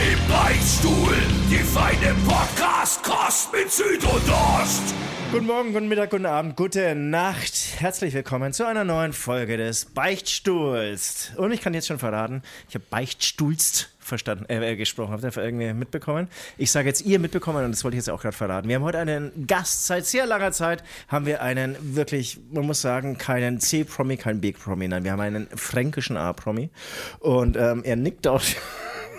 Im Beichtstuhl, die feine Podcast-Kost mit Süd und Ost. Guten Morgen, guten Mittag, guten Abend, gute Nacht. Herzlich willkommen zu einer neuen Folge des Beichtstuhls. Und ich kann jetzt schon verraten, ich habe Beichtstuhlst verstanden, äh, gesprochen. Habt ihr irgendwie mitbekommen? Ich sage jetzt ihr mitbekommen und das wollte ich jetzt auch gerade verraten. Wir haben heute einen Gast. Seit sehr langer Zeit haben wir einen wirklich, man muss sagen, keinen C-Promi, keinen B-Promi. Nein, wir haben einen fränkischen A-Promi. Und ähm, er nickt auch.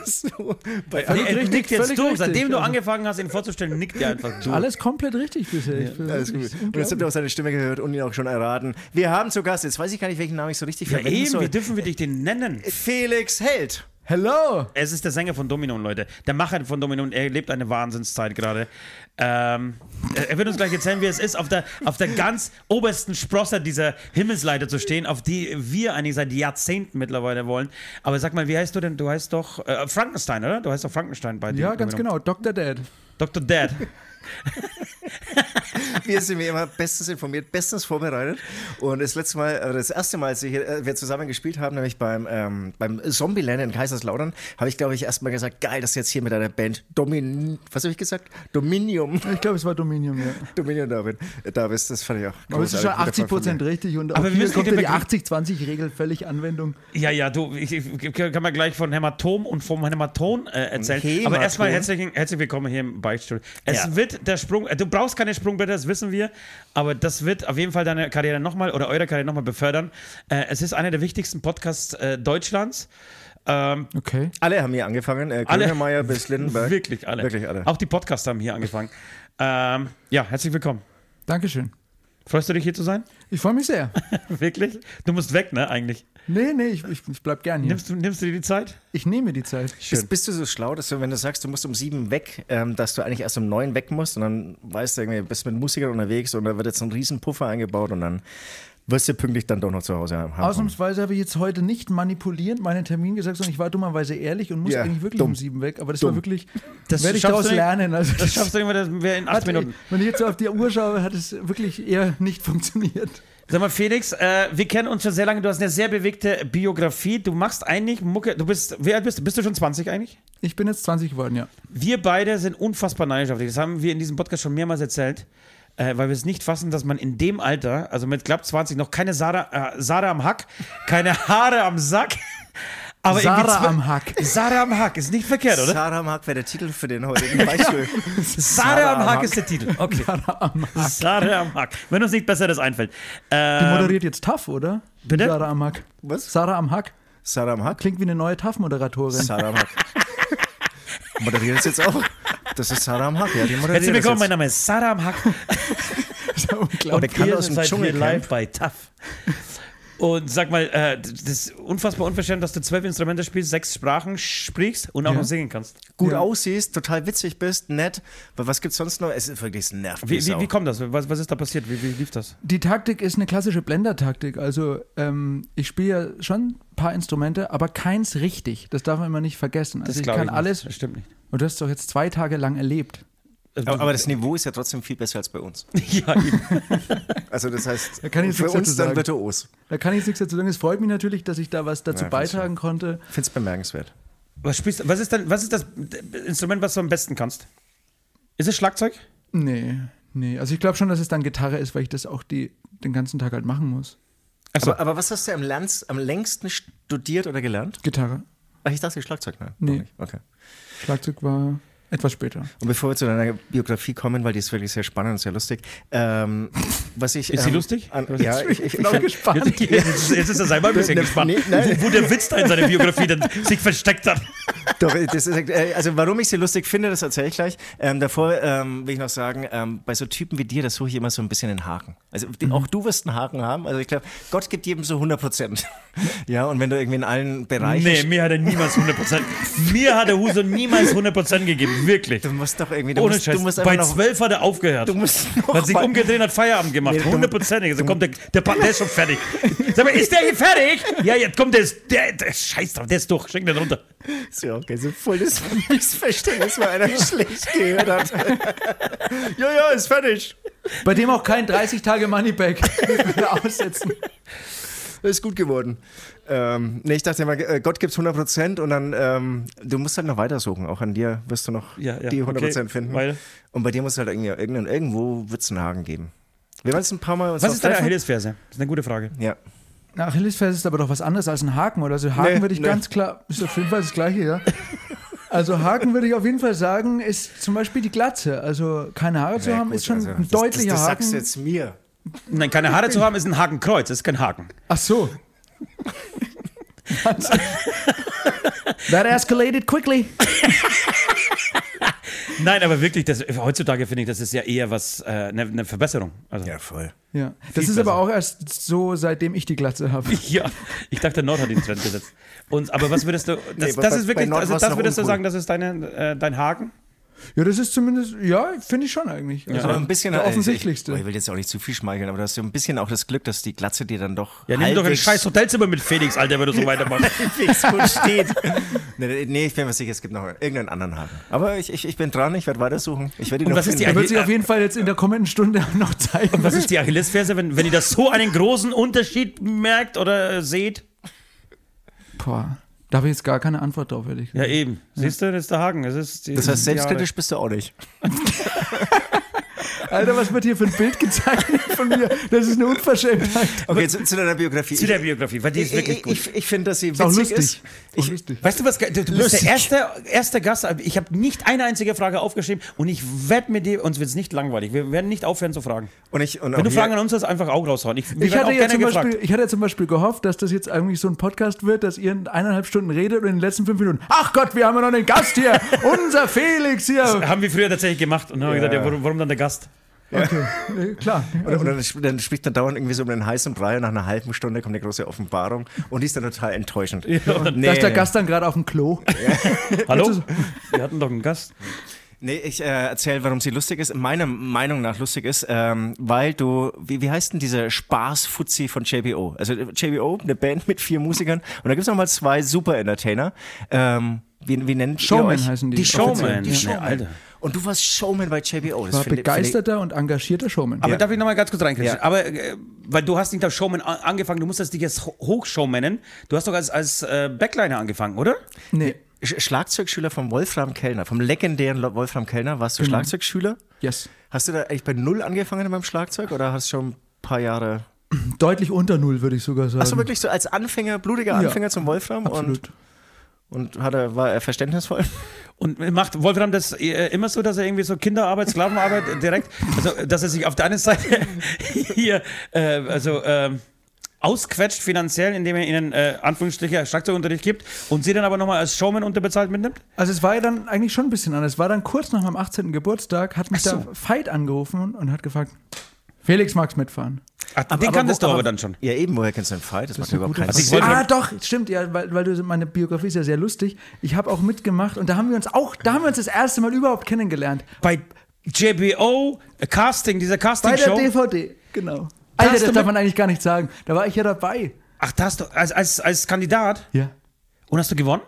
so bei Nee, er richtig, nickt jetzt völlig du. richtig. Seitdem du Also- angefangen hast, ihn vorzustellen, nickt er einfach du. Alles komplett richtig bisher. Finde Alles gut. Und jetzt habt ihr auch seine Stimme gehört und ihn auch schon erraten. Wir haben zu Gast, jetzt weiß ich gar nicht, welchen Namen ich so richtig Ja, verwenden eben, soll. wie dürfen wir dich denn nennen? Felix Held. Hello! Es ist der Sänger von Domino, Leute. Der Macher von Domino und er lebt eine Wahnsinnszeit gerade. Ähm, er wird uns gleich erzählen, wie es ist, auf der, auf der ganz obersten Sprosse dieser Himmelsleiter zu stehen, auf die wir eigentlich seit Jahrzehnten mittlerweile wollen. Aber sag mal, wie heißt du denn? Du heißt doch äh, Frankenstein, oder? Du heißt doch Frankenstein bei dir. Ja, ganz genau. Dr. Dad. Dr. Dad. Wir sind wie immer bestens informiert, bestens vorbereitet. Und das letzte Mal, das erste Mal, als wir, hier, äh, wir zusammen gespielt haben, nämlich beim, ähm, beim Zombieland in Kaiserslautern, habe ich, glaube ich, erstmal gesagt, geil, dass jetzt hier mit deiner Band Domin, was habe ich gesagt? Dominium. Ich glaube, es war Dominium, ja. Dominium da, bin, da bist, das fand ich auch Aber es ist schon großartig. 80 Prozent richtig und Aber auch wir hier müssen kommt ja die über- 80-20-Regel völlig Anwendung. Ja, ja, du, ich, ich kann man gleich von Hämatom und vom Hämaton äh, erzählen. Hämaton? Aber erstmal herzlich, herzlich willkommen hier im Beichtstuhl. Es Ja. wird der Sprung, äh, du brauchst keine Sprungbretter, das wissen wir, aber das wird auf jeden Fall deine Karriere nochmal oder eure Karriere nochmal befördern. Äh, es ist einer der wichtigsten Podcasts äh, Deutschlands. Ähm, Okay. Alle haben hier angefangen, äh. Grönemeyer bis Lindenberg. wirklich alle. Wirklich alle. Auch die Podcasts haben hier angefangen. ähm, ja, herzlich willkommen. Dankeschön. Freust du dich hier zu sein? Ich freue mich sehr. wirklich? Du musst weg, ne, eigentlich. Nee, nee, ich, ich, ich bleib gern hier. Nimmst du, nimmst du dir die Zeit? Ich nehme die Zeit. Bist, bist du so schlau, dass du, wenn du sagst, du musst um sieben weg, ähm, dass du eigentlich erst um neun weg musst und dann weißt du irgendwie, bist mit Musikern unterwegs und da wird jetzt ein riesen Puffer eingebaut und dann wirst du pünktlich dann doch noch zu Hause haben. Ausnahmsweise habe ich jetzt heute nicht manipulierend meinen Termin gesagt, sondern ich war dummerweise ehrlich und muss Ja, eigentlich wirklich dumm. um sieben weg. Aber das Dumm. war wirklich, Das werde ich schaffst daraus du nicht. lernen. Also Das schaffst du immer, das wäre in acht Minuten. Wenn ich jetzt so auf die Uhr schaue, hat es wirklich eher nicht funktioniert. Sag mal, Felix, äh, wir kennen uns schon sehr lange. Du hast eine sehr bewegte Biografie. Du machst eigentlich Mucke. Du bist, wie alt bist du? Bist du schon 20 eigentlich? Ich bin jetzt 20 geworden, ja. Wir beide sind unfassbar neidisch auf dich. Das haben wir in diesem Podcast schon mehrmals erzählt. Äh, weil wir es nicht fassen, dass man in dem Alter, also mit knapp 20, noch keine Sarah, äh, Sarah am Hack, keine Haare am Sack. Aber irgendwie Sarah am Hack. Sarah am Hack ist nicht verkehrt, oder? Sarah Mark wäre der Titel für den heutigen Beispiel. Sarah am am Hack Hack. ist der Titel. Okay. Sarah am Hack. Sarah am Hack. Wenn uns nicht Besseres einfällt. Die Ähm, moderiert jetzt TAF, oder? Bitte? Sarah am Hack. Was? Sarah am Hack. Sarah Mark? Klingt wie eine neue TAF-Moderatorin. Sarah Mark. Moderiert es jetzt auch? Das ist Sarah am Hack, ja, die moderiert Herzlich willkommen, mein das Name ist Sarah am Hack. Und der kann Ihr aus dem seid Dschungel live bei TAF. Und sag mal, äh, das ist unfassbar unverschämt, dass du zwölf Instrumente spielst, sechs Sprachen sprichst und auch Ja. noch singen kannst. gut Ja. aussiehst, total witzig bist, nett. Aber was gibt's sonst noch? Es ist wirklich es nervt. Wie, wie, wie kommt das? Was, was ist da passiert? Wie, wie lief das? Die Taktik ist eine klassische Blender-Taktik. Also ähm, ich spiele ja schon ein paar Instrumente, aber keins richtig. Das darf man immer nicht vergessen. Also ich glaub kann nicht. alles. Das stimmt nicht. Und du hast doch jetzt zwei Tage lang erlebt. Aber, aber das Niveau ist ja trotzdem viel besser als bei uns. ja, eben. Also das heißt, Da kann ich für nichts uns dazu dann sagen. virtuos. Da kann ich nichts dazu sagen. Es freut mich natürlich, dass ich da was dazu Ja, beitragen konnte. Ich finde es bemerkenswert. Was spielst? Was ist denn, was ist das Instrument, was du am besten kannst? Ist es Schlagzeug? Nee, nee. Also ich glaube schon, dass es dann Gitarre ist, weil ich das auch die, den ganzen Tag halt machen muss. Achso. Aber, aber was hast du am, Lernst, am längsten studiert oder gelernt? Gitarre. Ach, ich dachte Schlagzeug. Nein, Nee. Okay. Schlagzeug war etwas später. Und bevor wir zu deiner Biografie kommen, weil die ist wirklich sehr spannend und sehr lustig. Ähm, was ich, Ist sie ähm, lustig? An, ja, ich, ich, ich, auch gespannt. Jetzt, jetzt, jetzt ist er selber ein bisschen Ne, gespannt, nein. wo, wo der Witz da in seiner Biografie dann sich versteckt hat. Doch, das ist, äh, also warum ich sie lustig finde, das erzähle ich gleich. Ähm, davor ähm, will ich noch sagen, ähm, bei so Typen wie dir, das suche ich immer so ein bisschen den Haken. Also die, auch du wirst einen Haken haben. Also ich glaube, Gott gibt jedem so 100 Prozent. ja, und wenn du irgendwie in allen Bereichen... Nee, mir hat er niemals 100%. mir hat der Huso niemals 100% gegeben. Wirklich. Du musst doch irgendwie, du Ohne musst, Scheiß. du musst Bei noch, zwölf hat er aufgehört. du musst noch hat sich mal- umgedreht und hat Feierabend gemacht. Nee, Hundertprozentig. Also kommt der, der, der ist schon fertig. Sag mal, ist der hier fertig? Ja, jetzt kommt der, der, der Scheiß drauf, der ist durch. Schick den runter. Ist ja okay, so voll das Missverständnis, weil einer schlecht gehört hat. ja, ja, ist fertig. Bei dem auch kein 30 Tage Moneyback wieder Ist gut geworden. Ähm, nee, ich dachte immer, äh, Gott gibt's 100% und dann, ähm, du musst halt noch weitersuchen. Auch an dir wirst du noch Ja, ja, die 100% okay, finden. weil- und bei dir muss halt irgendwie, irgendwo wird's einen Haken geben. Wir wollen es ein paar Mal uns Was ist deine. Achillesferse? Das ist eine gute Frage. Ja. Na, Achillesferse ist aber doch was anderes als ein Haken, oder? Also Haken Nee, würde ich nee. ganz klar, ist auf jeden Fall das Gleiche, ja. Also Haken würde ich auf jeden Fall sagen, ist zum Beispiel die Glatze. Also keine Haare zu Ja, haben, gut, ist schon also, ein das- deutlicher das, das Haken. sagst du jetzt mir. Nein, keine Haare zu haben ist ein Hakenkreuz, das ist kein Haken. Ach so. That escalated quickly. Nein, aber wirklich, das, heutzutage finde ich, das ist ja eher was, äh, eine, eine Verbesserung. Also, Ja, voll. Ja, das ist aber auch erst so, seittem ich die Glatze habe. Ja, ich dachte, Nord hat den Trend gesetzt. Und, aber was würdest du, das, Nee, das bei- ist wirklich, also das würdest du uncool. sagen, das ist deine, äh, dein Haken? Ja, das ist zumindest, ja, finde ich schon eigentlich. Also Aber ein bisschen der äh, offensichtlichste. Ich, ich will jetzt auch nicht zu viel schmeicheln, aber du hast ja ein bisschen auch das Glück, dass die Glatze dir dann doch. Ja, nimm doch ein scheiß Hotelzimmer mit Felix, Alter, wenn du so weitermachst. halbwegs gut steht. nee, nee, ich bin mir sicher, es gibt noch irgendeinen anderen Haken. Aber ich, ich, ich bin dran, ich werde weitersuchen. Ich werde ihn Und noch was ist die Er finden. wird sich auf jeden Fall jetzt in der kommenden Stunde noch zeigen. Was ist die Achillesferse, wenn, wenn ihr das so einen großen Unterschied merkt oder seht? Boah, da habe ich jetzt gar keine Antwort drauf, ehrlich Ja, gesagt. eben. Siehst du, das ist der Haken. Das, ist Das heißt, selbstkritisch bist du auch nicht. Alter, was wird hier für ein Bild gezeichnet von mir? Das ist eine Unverschämtheit. Okay, zu, zu deiner Biografie. Zu der Biografie, weil die ist ich wirklich ich, gut. ich, ich finde, dass sie Ist auch witzig lustig. ist. Auch Ich, lustig. Weißt du was? Du, du bist der erste, erste Gast. Ich habe nicht eine einzige Frage aufgeschrieben und ich wette mit dir, uns wird es nicht langweilig. Wir werden nicht aufhören zu fragen. und ich, und Wenn du hier- Fragen an uns hast, einfach auch raushauen. Ich, Ich hatte, auch ja gerne zum gefragt. Beispiel, ich hatte ja zum Beispiel gehofft, dass das jetzt eigentlich so ein Podcast wird, dass ihr in eineinhalb Stunden redet und in den letzten fünf Minuten, ach Gott, wir haben ja noch einen Gast hier, unser Felix hier. Haben wir früher tatsächlich gemacht und dann haben wir gesagt, ja, warum, warum dann der Gast? Okay, äh, klar. Und, und dann, dann spricht dann dauernd irgendwie so um den heißen Brei und nach einer halben Stunde kommt eine große Offenbarung und die ist dann total enttäuschend. und dann- Da ist der Gast dann gerade auf dem Klo. Hallo? Wir hatten doch einen Gast. Nee, ich äh, erzähle, warum sie lustig ist. Meiner Meinung nach lustig ist, ähm, weil du, wie, wie heißt denn diese Spaß-Fuzzi von JBO? Also JBO, eine Band mit vier Musikern und da gibt's noch mal zwei Super-Entertainer. Ähm, wie, wie nennt Showman heißen die. Die Showman. Showman. Die Nee, Showman. Alter. Und du warst Showman bei JBO. Das War ich- begeisterter und engagierter Showman. Aber Ja. darf ich nochmal ganz kurz reinkriegen? Ja. Aber, äh, weil du hast nicht als Showman angefangen, du musstest dich jetzt Ho- Hochshowman nennen. Du hast doch als, als äh, Backliner angefangen, oder? nee, Sch- Schlagzeugschüler vom Wolfram Kellner, vom legendären Wolfram Kellner. Warst du Genau. Schlagzeugschüler? yes. Hast du da eigentlich bei Null angefangen beim Schlagzeug oder hast du schon ein paar Jahre. Deutlich unter Null, würde ich sogar sagen. Hast du wirklich so als Anfänger, blutiger Ja. Anfänger zum Wolfram? Absolut. Und, und hat er, war er verständnisvoll? Und macht Wolfram das äh, immer so, dass er irgendwie so Kinderarbeit, Sklavenarbeit äh, direkt, also dass er sich auf der einen Seite hier, äh, also ähm, ausquetscht finanziell, indem er ihnen äh, Anführungsstriche Schlagzeugunterricht gibt und sie dann aber nochmal als Showman unterbezahlt mitnimmt? Also es war ja dann eigentlich schon ein bisschen anders. Es war dann kurz nach meinem 18. Geburtstag, hat mich so. der Veit angerufen und hat gefragt, Felix, magst mitfahren? Ach, den kanntest wo- du aber dann schon. Ja, eben, woher kennst du den Fight? Das, macht ist eine überhaupt keinen Frage. Sinn. Ah, doch, stimmt, ja, weil, weil du meine Biografie ist ja sehr lustig. Ich habe auch mitgemacht und da haben wir uns auch, da haben wir uns das erste Mal überhaupt kennengelernt. Bei JBO äh, Casting, dieser Bei der Casting-Show. DVD, genau. Da Alter, das darf man eigentlich gar nicht sagen. Da war ich ja dabei. Ach, da hast du als, als, als Kandidat. Ja. Und hast du gewonnen?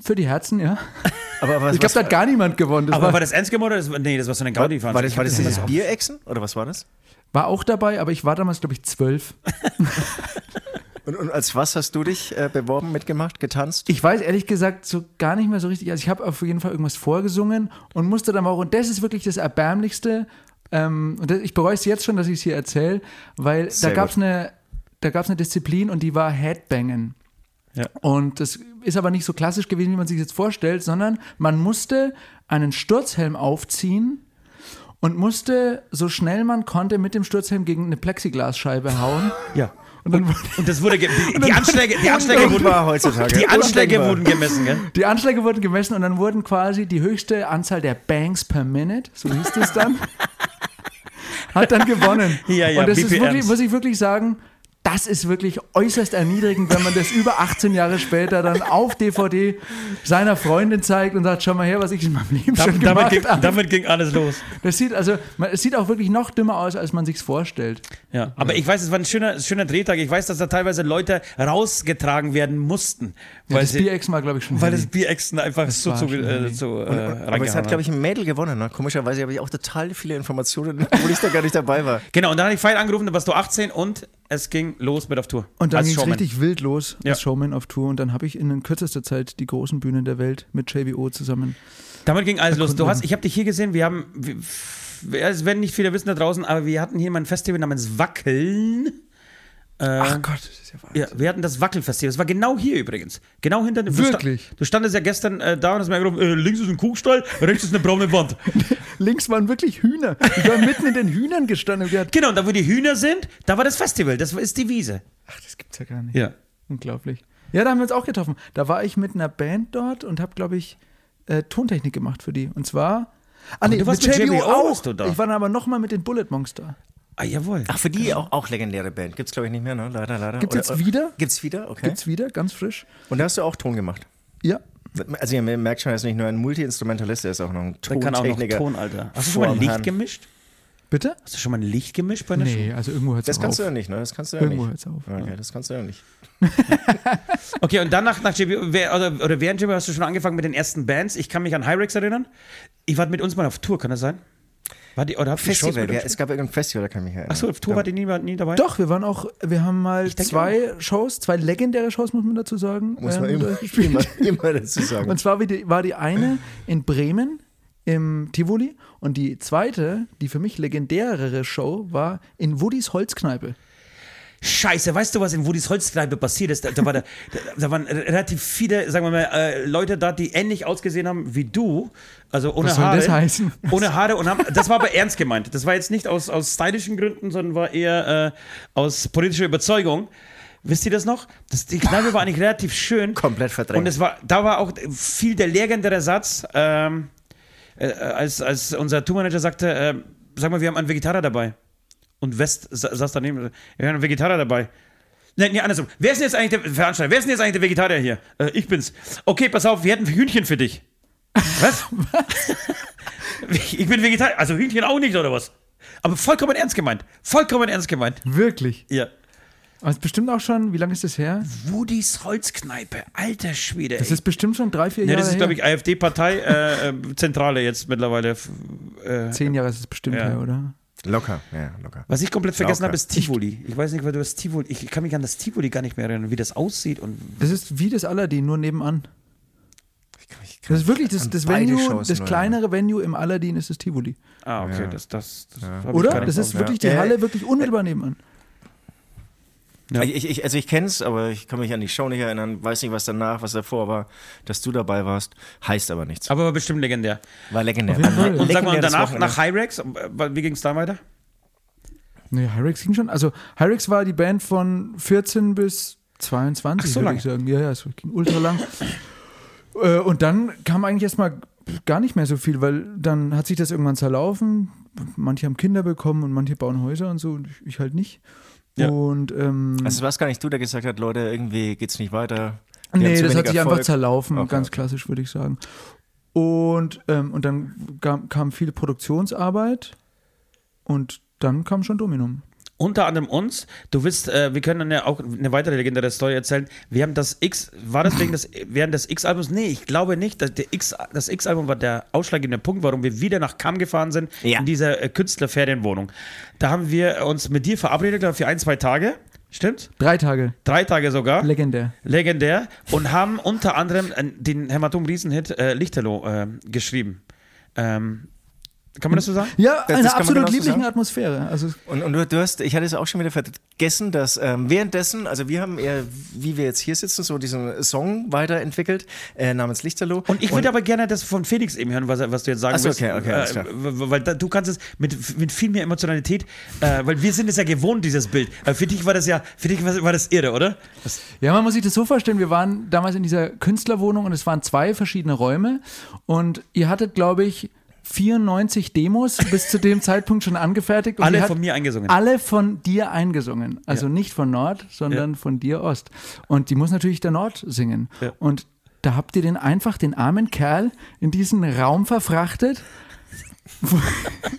Für die Herzen, ja. Aber, aber Ich glaube, da hat gar niemand gewonnen. Das Aber war, war das ernst gemeint oder das, nee, das war so eine gaudi war, war das, war das dieses hab Bierechsen? Oder was war das? war auch dabei, aber ich war damals, glaube ich, zwölf. Und, und als was hast du dich äh, beworben, mitgemacht, getanzt? Ich weiß ehrlich gesagt so gar nicht mehr so richtig. Also ich habe auf jeden Fall irgendwas vorgesungen und musste dann auch, und das ist wirklich das Erbärmlichste, ähm, und das, ich bereue es jetzt schon, dass ich es hier erzähle, weil Sehr da gab es eine, da gab's eine Disziplin und die war Headbangen. Ja. Und das ist aber nicht so klassisch gewesen, wie man sich jetzt vorstellt, sondern man musste einen Sturzhelm aufziehen und musste so schnell man konnte mit dem Sturzhelm gegen eine Plexiglasscheibe hauen. Ja. Und dann wurde Und das wurde, die, die Anschläge, die Anschläge wurden, heutzutage. die Anschläge wurden gemessen, gell? Die Anschläge wurden gemessen und dann wurden quasi die höchste Anzahl der Bangs per Minute, so hieß es dann, hat dann gewonnen. Ja, ja, und das ist BPMs. wirklich, muss ich wirklich sagen, das das ist wirklich äußerst erniedrigend, wenn man das über 18 Jahre später dann auf DVD seiner Freundin zeigt und sagt, schau mal her, was ich in meinem Leben schon Damit, gemacht ging, habe. damit ging alles los. Das sieht also, man, es sieht auch wirklich noch dümmer aus, als man sich's vorstellt. Ja, aber ich weiß, es war ein schöner, schöner Drehtag. Ich weiß, dass da teilweise Leute rausgetragen werden mussten. Ja, Weil, das sie, Bierex mal, glaube ich, schon. weil das Bierexen einfach so war zu, schon äh, zu äh, Aber es hat, glaube ich, ein Mädel gewonnen. Ne? Komischerweise habe ich auch total viele Informationen, obwohl ich da gar nicht dabei war. Genau, und dann habe ich Feier angerufen, da warst du 18 und es ging los mit auf Tour. Und dann ging es richtig wild los Ja. als Showman auf Tour. Und dann habe ich in kürzester Zeit die großen Bühnen der Welt mit JBO zusammen. Damit ging alles los. Du hast, ich habe dich hier gesehen, wir haben, wir, es werden nicht viele wissen da draußen, aber wir hatten hier mal ein Festival namens Wackeln. Äh, Ach Gott, das ist ja Wahnsinn. Ja, wir hatten das Wackelfestival. Das war genau hier übrigens. Genau hinter dem. Wirklich? Du, sta du standest ja gestern äh, da und hast mir gerufen, äh, links ist ein Kuhstall, rechts ist eine braune Wand. Links waren wirklich Hühner. Ich war mitten in den Hühnern gestanden und genau, und da wo die Hühner sind, da war das Festival. Das ist die Wiese. ach, das gibt's ja gar nicht. Ja. Unglaublich. Ja, da haben wir uns auch getroffen. Da war ich mit einer Band dort und habe, glaube ich, äh, Tontechnik gemacht für die. Und zwar. Ah, du warst mit JBO, warst du da? Ich war dann aber nochmal mit den Bullet Monster. Ah, jawohl. Ach, für die auch, auch legendäre Band. Gibt's glaube ich nicht mehr, ne? Leider, leider. Gibt's Oder- jetzt wieder? Gibt's wieder? Okay. Gibt's wieder, ganz frisch. Und da hast du auch Ton gemacht. Ja. Also ihr merkt schon, er ist nicht nur ein Multi-Instrumentalist, er ist auch noch ein Da kann auch noch Tontechniker. Ton, Alter. Hast du schon mal ein Licht Herrn. gemischt? Bitte? Hast du schon mal ein Licht gemischt bei einer Nee, also irgendwo hört es Das auf. kannst du ja nicht, ne? Das kannst du ja Irgendwo nicht. hört's auf. Okay, das kannst du ja nicht. Show? Okay, und dann nach, nach JB, wer, oder, oder während JB hast du schon angefangen mit den ersten Bands. Ich kann mich an Hyrex erinnern. Ich war mit uns mal auf Tour, kann das sein? War die, oder Festival, ja, es gab irgendein Festival, da kann ich mich erinnern. Achso, auf Tour wart ihr nie, nie dabei? Doch, wir waren auch, wir haben mal zwei Shows, zwei legendäre Shows, muss man dazu sagen. Muss man ähm, immer, immer, immer dazu sagen. Und zwar war die, war die eine in Bremen im Tivoli und die zweite, die für mich legendärere Show, war in Woodys Holzkneipe. Scheiße, weißt du, was in Wudis Holzkneipe passiert ist? Da, da, war da, da, waren relativ viele, sagen wir mal, äh, Leute da, die ähnlich ausgesehen haben wie du. Also ohne Was soll Haare. das heißen? Ohne Haare und haben, das war aber ernst gemeint. Das war jetzt nicht aus, aus stylischen Gründen, sondern war eher äh, aus politischer Überzeugung. Wisst ihr das noch? Das, die Kneipe war eigentlich relativ schön. Komplett verdrängt. Und es war, da war auch viel der legendäre Satz, ähm, äh, als, als unser Tourmanager sagte, äh, sag mal, wir haben einen Vegetarier dabei. Und West sa- saß daneben, wir haben einen Vegetarier dabei. Nee, nee, andersrum. Wer ist denn jetzt eigentlich der Veranstalter? Wer ist denn jetzt eigentlich der Vegetarier hier? Äh, ich bin's. Okay, pass auf, wir hätten Hühnchen für dich. Was? ich bin Vegetarier. Also Hühnchen auch nicht, oder was? Aber vollkommen ernst gemeint. Vollkommen ernst gemeint. Wirklich. Ja. Aber es ist bestimmt auch schon, wie lange ist das her? Wudis Holzkneipe. Alter Schwede. Das ist bestimmt schon drei, vier Ja, Jahre das ist, glaube ich, AfD-Partei, äh, äh, Zentrale jetzt mittlerweile. Äh, Zehn Jahre ist es bestimmt Ja. her, oder? Locker, ja, locker. was ich komplett vergessen habe, ist Tivoli. Ich weiß nicht, weil du das Tivoli. Ich kann mich an das Tivoli gar nicht mehr erinnern, wie das aussieht und Das ist wie das Aladdin, nur nebenan. Ich kann mich- kann Das ist wirklich das, das Venue, Shows das kleinere Venue im Aladdin ist das Tivoli. Ah, okay, Ja. das, das, das ich gar Oder? nicht Das auf- ist wirklich die Ja. Halle wirklich unmittelbar nebenan. Ja. Ich, ich, also ich kenne es, aber ich kann mich an die Show nicht erinnern, weiß nicht, was danach, was davor war, dass du dabei warst, heißt aber nichts. Aber war bestimmt legendär. War legendär. Und sag mal, danach, nach Hyrex, wie ging es da weiter? Nee, Hyrex ging schon. Also Hyrex war die Band von 14 bis 22, Ach, so lange. ich sagen. Ja, ja, es ging ultra lang. Äh, Und dann kam eigentlich erstmal gar nicht mehr so viel, weil dann hat sich das irgendwann zerlaufen. Manche haben Kinder bekommen und manche bauen Häuser und so und ich- ich halt nicht. Ja. Und ähm, Also war es gar nicht du, der gesagt hat, Leute, irgendwie geht's nicht weiter. Haben nee, das hat sich einfach Erfolg. zerlaufen, Okay, ganz klassisch würde ich sagen. Und, ähm, und dann kam, kam viel Produktionsarbeit und dann kam schon Dominum. Unter anderem uns. Du wirst, äh, wir können dann ja auch eine weitere legendäre Story erzählen. Wir haben das X, war das wegen des, während des X-Albums? Nee, ich glaube nicht. Das, der X, das X-Album war der ausschlaggebende Punkt, warum wir wieder nach Kamm gefahren sind, Ja. in dieser äh, Künstlerferienwohnung. Da haben wir uns mit dir verabredet, glaube ich, für ein, zwei Tage. Stimmt? Drei Tage, Drei Tage sogar. legendär. Legendär. Und haben unter anderem äh, den Hämatom-Riesenhit äh, Lichterloh äh, geschrieben. Ähm, kann man das so sagen? Ja, Das- eine das absolut genau so liebliche sagen. Atmosphäre. Also Und, und du, du hast, ich hatte es auch schon wieder vergessen, dass ähm, währenddessen, also wir haben eher, wie wir jetzt hier sitzen, so diesen Song weiterentwickelt, äh, namens Lichterloh. Und ich würde aber gerne das von Felix eben hören, was, was du jetzt sagen so, willst. okay, okay, äh, weil da, du kannst es mit, mit viel mehr Emotionalität, äh, weil wir sind es ja gewohnt, dieses Bild. Aber für dich war das ja, für dich war, war das irre, oder? Das, Ja, man muss sich das so vorstellen, wir waren damals in dieser Künstlerwohnung und es waren zwei verschiedene Räume und ihr hattet, glaube ich, 94 Demos bis zu dem Zeitpunkt schon angefertigt. Alle von mir eingesungen. Alle von dir eingesungen. Also nicht von Nord, sondern von dir Ost. Und die muss natürlich der Nord singen. Ja. Und da habt ihr den einfach, den armen Kerl, in diesen Raum verfrachtet, wo,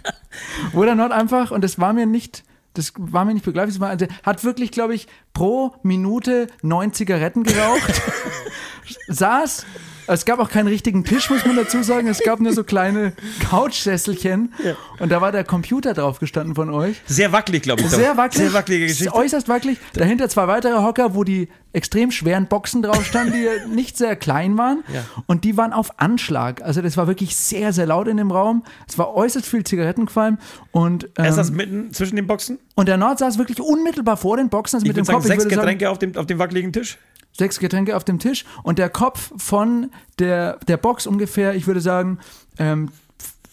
wo der Nord einfach, und das war mir nicht. Das war mir nicht begreiflich. also, hat wirklich, glaube ich, pro Minute neun Zigaretten geraucht. saß. Es gab auch keinen richtigen Tisch, muss man dazu sagen. Es gab nur so kleine Couchsesselchen. Und da war der Computer drauf gestanden von euch. Sehr wackelig, glaube ich. Sehr wackelig. Sehr wackelige Geschichte. Äußerst wackelig. Dahinter zwei weitere Hocker, wo die extrem schweren Boxen drauf standen, die nicht sehr klein waren. Ja. Und die waren auf Anschlag. Also das war wirklich sehr, sehr laut in dem Raum. Es war äußerst viel Zigarettenqualm. Und, Er ist das ähm, mitten zwischen den Boxen? und der Nord saß wirklich unmittelbar vor den Boxen, also Ich mit dem sagen, Kopf. Sechs würde sagen, Getränke auf dem, auf dem wackeligen Tisch. Sechs Getränke auf dem Tisch und der Kopf von der, der Box ungefähr, ich würde sagen, ähm,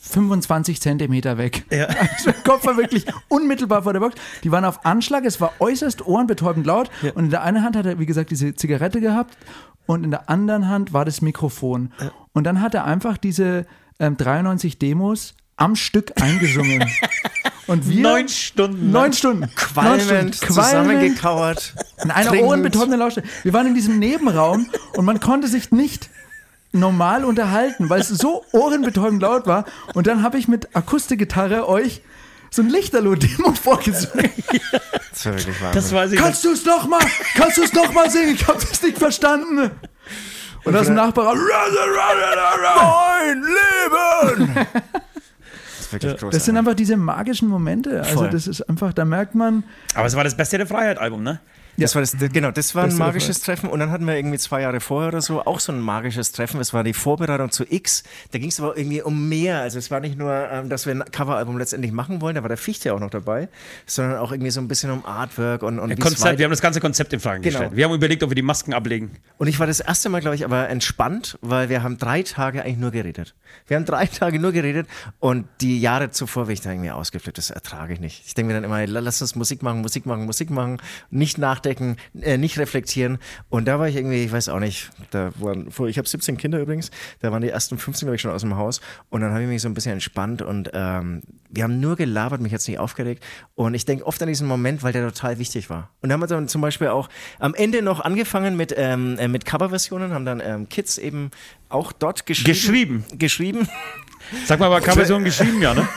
25 Zentimeter weg. Ja. Also der Kopf war wirklich unmittelbar vor der Box. Die waren auf Anschlag, es war äußerst ohrenbetäubend laut. Und in der einen Hand hat er, wie gesagt, diese Zigarette gehabt und in der anderen Hand war das Mikrofon. Und dann hat er einfach diese ähm, 93 Demos am Stück eingesungen. Und wir. Neun Stunden. Neun Stunden. Neun Qualmend, Stunden. Zusammengekauert. In einer trinkend. ohrenbetäubenden Lautstärke. Wir waren in diesem Nebenraum und man konnte sich nicht normal unterhalten, weil es so ohrenbetäubend laut war. Und dann habe ich mit Akustikgitarre euch so ein Lichterloh-Demo vorgesungen. Das war wirklich Wahnsinn. Das weiß ich Kannst du es noch mal? Kannst du es noch mal singen? Ich habe das nicht verstanden. Und aus dem Nachbarraum. Mein Leben! Ist wirklich großartig. Das sind einfach diese magischen Momente. Also Voll. das ist einfach, da merkt man, Aber es war das Beste der Freiheit-Album, ne? Das war das, genau, das war ein der magisches Treffen und dann hatten wir irgendwie zwei Jahre vorher oder so auch so ein magisches Treffen. Es war die Vorbereitung zu X. Da ging es aber irgendwie um mehr. Also es war nicht nur, ähm, dass wir ein Coveralbum letztendlich machen wollen, da war der Fichte auch noch dabei, sondern auch irgendwie so ein bisschen um Artwork und, und es Konzept, wir haben das ganze Konzept in Frage Genau. gestellt. Wir haben überlegt, ob wir die Masken ablegen. Und ich war das erste Mal, glaube ich, aber entspannt, weil wir haben drei Tage eigentlich nur geredet. Wir haben drei Tage nur geredet und die Jahre zuvor bin ich da irgendwie ausgeflippt. Das ertrage ich nicht. Ich denke mir dann immer, la- lass uns Musik machen, Musik machen, Musik machen, nicht nachdenken, äh, nicht reflektieren. Und da war ich irgendwie, ich weiß auch nicht, da waren, ich habe 17 Kinder übrigens, da waren die ersten 15 glaube ich schon aus dem Haus und dann habe ich mich so ein bisschen entspannt und ähm, wir haben nur gelabert, mich jetzt nicht aufgeregt und ich denke oft an diesen Moment, weil der total wichtig war. Und da haben wir dann zum Beispiel auch am Ende noch angefangen mit, ähm, äh, mit Coverversionen, haben dann ähm, Kids eben auch dort geschrieben. Geschrieben. Geschrieben. Sag mal, aber Coverversion geschrieben, ja, ne?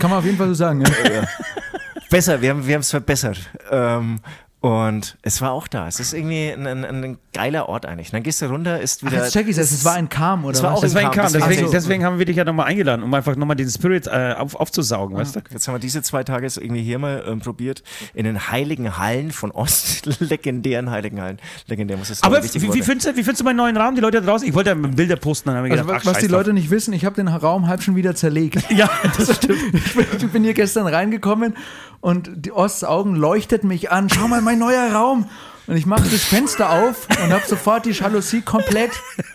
kann man auf jeden Fall so sagen. Ja. Besser, wir haben wir es verbessert. Ähm, und es war auch da. Es ist irgendwie ein, ein, ein geiler Ort eigentlich. Dann gehst du runter, ist Ach, wieder. jetzt check ich es. Es war ein Kam, oder Es war was? auch Das Kam, ein Kam, deswegen- Also- deswegen haben wir dich ja nochmal eingeladen, um einfach nochmal diesen Spirit äh, auf, aufzusaugen, weißt du? Jetzt haben wir diese zwei Tage jetzt irgendwie hier mal ähm, probiert in den heiligen Hallen von Ost, legendären heiligen Hallen. Legendär muss es Aber aber wie, wie, findest du, wie findest du meinen neuen Rahmen, die Leute da draußen? Ich wollte ja Bilder posten, dann haben wir Also, gedacht, was, ach, was die. Leute nicht wissen, ich habe den Raum halb schon wieder zerlegt. Ja, das stimmt. Ich bin hier gestern reingekommen und die Osts Augen leuchtet mich an. Schau mal, mein neuer Raum. Und ich mache das Fenster auf und habe sofort die Jalousie komplett,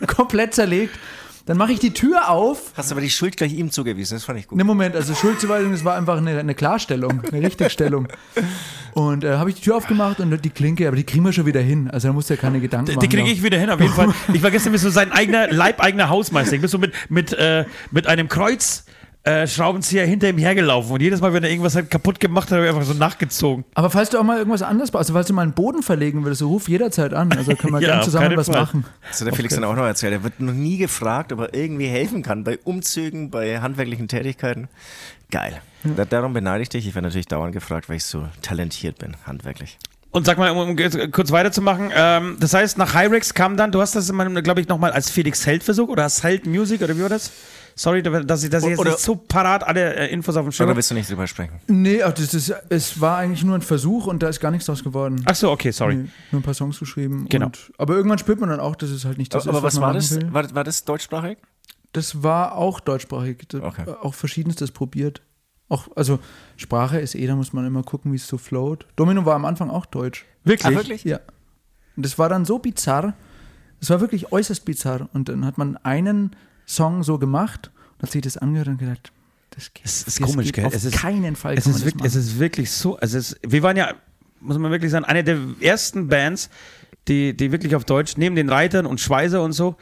komplett zerlegt. Dann mache ich die Tür auf. Hast aber die Schuld gleich ihm zugewiesen, das fand ich gut. Ne Moment, also Schuldzuweisung, das war einfach eine, eine Klarstellung, eine Richtigstellung. Und äh, habe ich die Tür aufgemacht und die Klinke, aber die kriegen wir schon wieder hin. Also da musst du ja keine Gedanken machen. Die kriege ich wieder hin, auf jeden Fall. Ich war gestern bist du sein eigener, leibeigener Hausmeister. Ich bin so mit, mit, äh, mit einem Kreuz. Äh, Schraubenzieher hinter ihm hergelaufen und jedes Mal, wenn er irgendwas halt kaputt gemacht hat, habe ich einfach so nachgezogen. Aber falls du auch mal irgendwas anderes brauchst, also falls du mal einen Boden verlegen willst, so ruf jederzeit an. Also können wir Ja, gerne zusammen was Fall. machen. Das hat der Felix dann auch noch erzählt. Er wird noch nie gefragt, ob er irgendwie helfen kann bei Umzügen, bei handwerklichen Tätigkeiten. Geil. Da, darum beneide ich dich. Ich werde natürlich dauernd gefragt, weil ich so talentiert bin, handwerklich. Und sag mal, um, um kurz weiterzumachen, ähm, das heißt, nach Hyrex kam dann, du hast das, glaube ich, nochmal als Felix Held versucht oder als Held Music oder wie war das? Sorry, dass ich, dass ich jetzt Oder- nicht so parat alle äh, Infos auf dem Schirm Oder habe. willst du nicht drüber sprechen? Nee, ach, das ist, es war eigentlich nur ein Versuch und da ist gar nichts draus geworden. Ach so, okay, sorry. Nee, nur ein paar Songs geschrieben. Genau. Und, aber irgendwann spürt man dann auch, dass es halt nicht das aber ist, was man war das? will. War, war das deutschsprachig? Das war auch deutschsprachig. Okay. Auch verschiedenstes probiert. Auch, also Sprache ist eh, da muss man immer gucken, wie es so float. Domino war am Anfang auch deutsch. Wirklich? Ah, wirklich? Ja. Und das war dann so bizarr. Das war wirklich äußerst bizarr. Und dann hat man einen Song so gemacht und hat sich das angehört und gedacht, das geht, Es ist das komisch, geht gell? Auf Es ist- keinen Fall Es kann ist, man wirklich, das es ist wirklich so, also es, wir waren ja, muss man wirklich sagen, eine der ersten Bands, die, die wirklich auf Deutsch, neben den Reitern und Schweizer und so,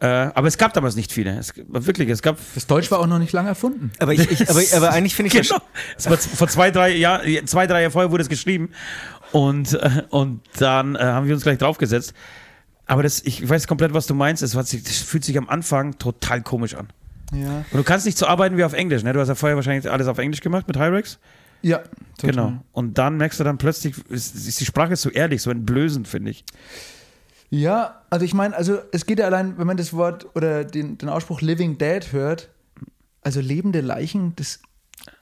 Äh, aber es gab damals nicht viele. Es, wirklich, es gab. Das Deutsch war auch noch nicht lange erfunden. Aber, ich, ich, aber, aber eigentlich finde ich das Genau. Es war vor zwei, drei Jahren, zwei, drei Jahre vorher wurde es geschrieben. Und, äh, und dann äh, haben wir uns gleich draufgesetzt. Aber das, ich weiß komplett, was du meinst. Es das fühlt sich am Anfang total komisch an. Ja. Und du kannst nicht so arbeiten wie auf Englisch, ne? Du hast ja vorher wahrscheinlich alles auf Englisch gemacht mit Hyrex. Ja, total. Genau. Und dann merkst du dann plötzlich, ist, ist die Sprache so ehrlich, so entblößend, finde ich. Ja, also ich meine, also es geht ja allein, wenn man das Wort oder den, den Ausspruch Living Dead hört, also lebende Leichen, das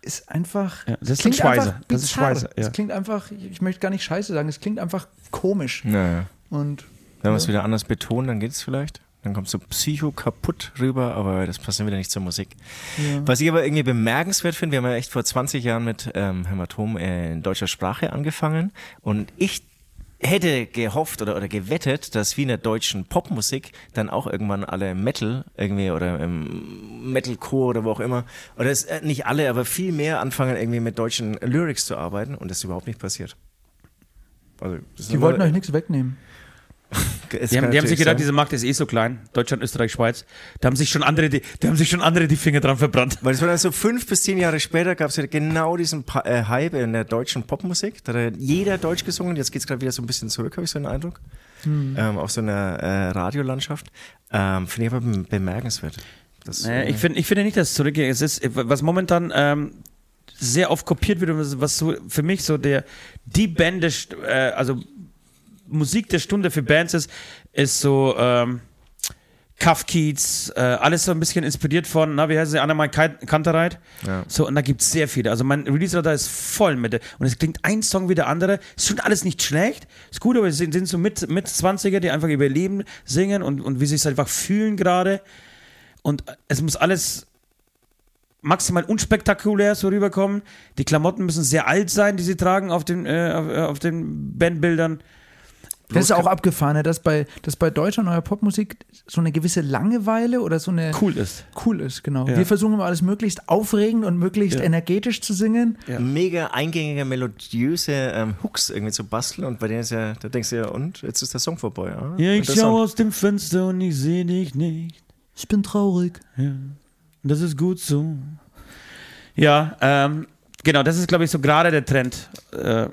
ist einfach. Ja, das ist klingt Schweiße. einfach Das ist. Schweiße, ja. Das klingt einfach, ich ich möchte gar nicht scheiße sagen, es klingt einfach komisch. Naja. Und Wenn wir es wieder anders betonen, dann geht es vielleicht. Dann kommt so psycho kaputt rüber, aber das passt dann wieder nicht zur Musik. ja. Was ich aber irgendwie bemerkenswert finde, wir haben ja echt vor 20 Jahren mit ähm, Hämatom äh, in deutscher Sprache angefangen und ich hätte gehofft oder, oder gewettet, dass wie in der deutschen Popmusik dann auch irgendwann alle Metal irgendwie oder im Metalcore oder wo auch immer, oder es, äh, nicht alle, aber viel mehr anfangen irgendwie mit deutschen Lyrics zu arbeiten und das ist überhaupt nicht passiert. Also, das die wollten euch nichts wegnehmen. Die haben, die haben sich gedacht, sein. diese Markt ist eh so klein. Deutschland, Österreich, Schweiz. Da haben sich schon andere, die, da haben sich schon andere die Finger dran verbrannt. Weil es war dann so fünf bis zehn Jahre später gab es ja genau diesen pa äh, Hype in der deutschen Popmusik. Da hat jeder Deutsch gesungen. Jetzt geht es gerade wieder so ein bisschen zurück, habe ich so den Eindruck. Ähm, auf so einer äh, Radiolandschaft. Ähm, Finde ich aber bem- bemerkenswert. Das, Naja, äh, ich, find, ich finde nicht, dass es zurückgeht. Es ist, was momentan ähm, sehr oft kopiert wird was, so für mich so der, die Band, äh, also Musik der Stunde für Bands ist, ist so, ähm, Cuff Keats, äh, alles so ein bisschen inspiriert von, na, wie heißt sie, Anna Kantereit. Ja. So, und da gibt es sehr viele. Also mein Release-Radar ist voll mit, und es klingt ein Song wie der andere. Ist schon alles nicht schlecht. Ist gut, aber es sind, sind so mit, mit 20er, die einfach über ihr Leben singen und, und wie sie es einfach fühlen gerade. Und es muss alles maximal unspektakulär so rüberkommen. Die Klamotten müssen sehr alt sein, die sie tragen auf den, äh, auf, äh, auf den Bandbildern. Das ist auch abgefahren, ne, dass bei, dass bei deutscher neuer Popmusik so eine gewisse Langeweile oder so eine Cool ist. cool ist, genau. Ja. Wir versuchen immer alles möglichst aufregend und möglichst Ja. energetisch zu singen. Ja. mega eingängige, melodiöse ähm, Hooks irgendwie zu basteln und bei denen ist ja, da denkst du ja, und jetzt ist der Song vorbei. Ah, Ja, ich schaue aus dem Fenster und ich sehe dich nicht. Ich bin traurig. Ja, das ist gut so. Ja, ähm, genau, das ist, glaube ich, so gerade der Trend. Äh,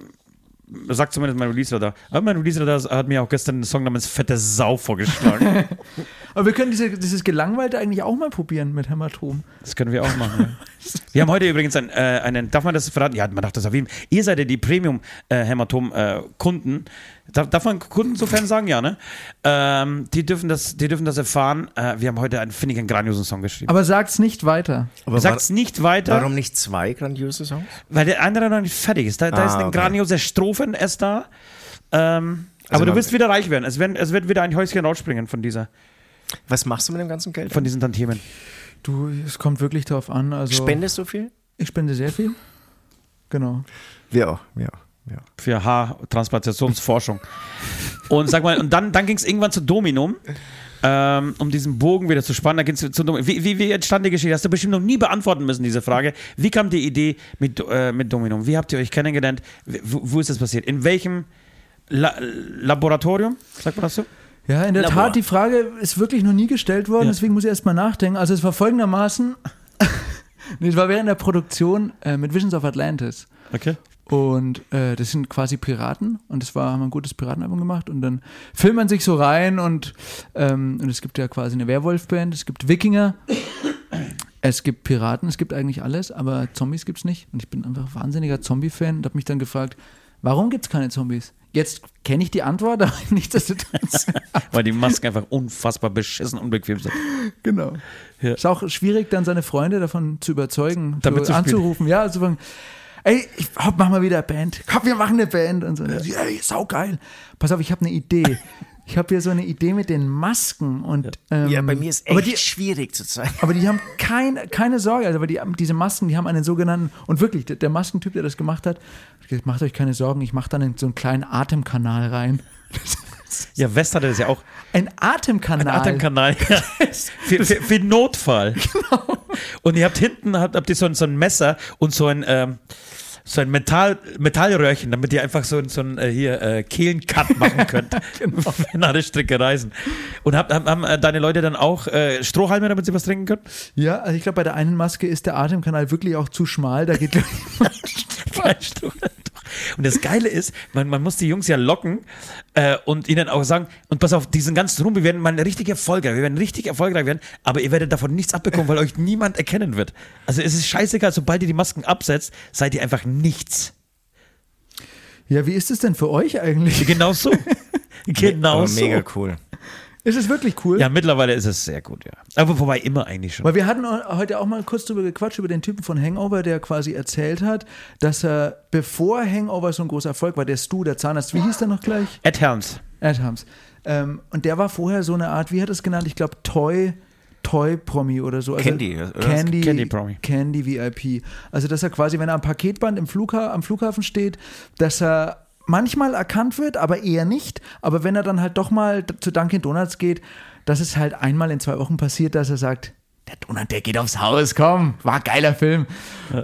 sagt zumindest mein Release-Radar. Aber mein Release-Radar hat mir auch gestern einen Song namens Fette Sau vorgeschlagen. Aber wir können diese, dieses Gelangweilte eigentlich auch mal probieren mit Hämatom. Das können wir auch machen. Ja. Wir haben heute übrigens ein, äh, einen, darf man das verraten? Ja, man darf das auf jeden Fall. Ihr seid ja die Premium-Hämatom-Kunden. Darf, darf man Kunden so Fans sagen? Ja, ne? Ähm, die, dürfen das, die dürfen das erfahren. Äh, wir haben heute, einen, finde ich, einen grandiosen Song geschrieben. Aber sagt's nicht weiter. Aber Sagt es nicht weiter. warum nicht zwei grandiose Songs? Weil der andere noch nicht fertig ist. Da, da Ah, ist eine okay. grandiose Strophen erst da. Ähm, aber du wirst wieder reich werden. Es, werden, es wird wieder ein Häuschen rausspringen von, dieser, Was machst du mit dem ganzen Geld? von diesen Tantiemen. Du, es kommt wirklich darauf an. Also Spendest du viel? Ich spende sehr viel. Genau. Wir auch, ja. Ja. Für Haartransplantationsforschung. und sag mal, und dann, dann ging es irgendwann zu Dominum. Ähm, um diesen Bogen wieder zu spannen, da ging's zu Dominum. Wie, wie, wie entstand die Geschichte? Hast du bestimmt noch nie beantworten müssen, diese Frage. Wie kam die Idee mit, äh, mit Dominum? Wie habt ihr euch kennengelernt? Wo, wo ist das passiert? In welchem La Laboratorium? Sagt man das so? Ja, in der Labor. Tat, die Frage ist wirklich noch nie gestellt worden, Ja. deswegen muss ich erstmal nachdenken. Also es war folgendermaßen, nee, es war während der Produktion äh, mit Visions of Atlantis. Okay. Und äh, das sind quasi Piraten und das war, haben wir ein gutes Piratenalbum gemacht und dann filmt man sich so rein und, ähm, und es gibt ja quasi eine Werwolfband, es gibt Wikinger, es gibt Piraten, es gibt eigentlich alles, aber Zombies gibt es nicht. Und ich bin einfach wahnsinniger Zombie-Fan und habe mich dann gefragt, warum gibt es keine Zombies? Jetzt kenne ich die Antwort, aber nichtsdestotrotz. Weil die Masken einfach unfassbar beschissen unbequem sind. Genau. Ja. Ist auch schwierig, dann seine Freunde davon zu überzeugen, Damit zu anzurufen. Ja, also ey, ich, hopp, mach mal wieder Band. Komm, wir machen eine Band. Und so, ja. ey, saugeil. Pass auf, ich habe eine Idee. Ich habe hier so eine Idee mit den Masken. Und, ähm, Ja, bei mir ist echt die, schwierig zu zeigen. aber die haben kein, keine Sorge, also, aber die, diese Masken, die haben einen sogenannten, und wirklich, der, der Maskentyp, der das gemacht hat, hat gesagt, macht euch keine Sorgen, ich mache dann so einen kleinen Atemkanal rein. Ja, West hatte das ja auch. Ein Atemkanal. Ein Atemkanal. Ja. für, für, für Notfall. Und ihr habt hinten habt, habt ihr so ein, so ein Messer und so ein, ähm, so ein Metall, Metallröhrchen, damit ihr einfach so, so einen äh, hier äh, Kehlencut machen könnt. genau. Nach der Strecke reisen. Und hab, haben, haben äh, deine Leute dann auch äh, Strohhalme, damit sie was trinken können? Ja, also ich glaube, bei der einen Maske ist der Atemkanal wirklich auch zu schmal. Da geht Kein Strohhalm. Und das Geile ist, man, man muss die Jungs ja locken äh, und ihnen auch sagen, und pass auf, diesen ganzen Ruhm, wir werden mal richtig erfolgreich, wir werden richtig erfolgreich werden, aber ihr werdet davon nichts abbekommen, weil euch niemand erkennen wird. Also es ist scheißegal, sobald ihr die Masken absetzt, seid ihr einfach nichts. ja, wie ist es denn für euch eigentlich? Genau so. genau Aber so. mega cool. Ist es wirklich cool? Ja, mittlerweile ist es sehr gut, ja. Aber wobei immer eigentlich schon. Weil wir hatten heute auch mal kurz drüber gequatscht, über den Typen von Hangover, der quasi erzählt hat, dass er, bevor Hangover so ein großer Erfolg war, der Stu, der Zahnarzt, wie hieß der noch gleich? Ed Helms. Adams. Ähm, und der war vorher so eine Art, wie hat er es genannt? Ich glaube, Toy. Toy-Promi oder so. Also Candy, oder? Candy, Candy Promi. Candy VIP. Also, dass er quasi, wenn er am Paketband im Flugha am Flughafen steht, dass er manchmal erkannt wird, aber eher nicht. Aber wenn er dann halt doch mal zu Dunkin' Donuts geht, dass es halt einmal in zwei Wochen passiert, dass er sagt, der Donut, der geht aufs Haus, komm, war ein geiler Film.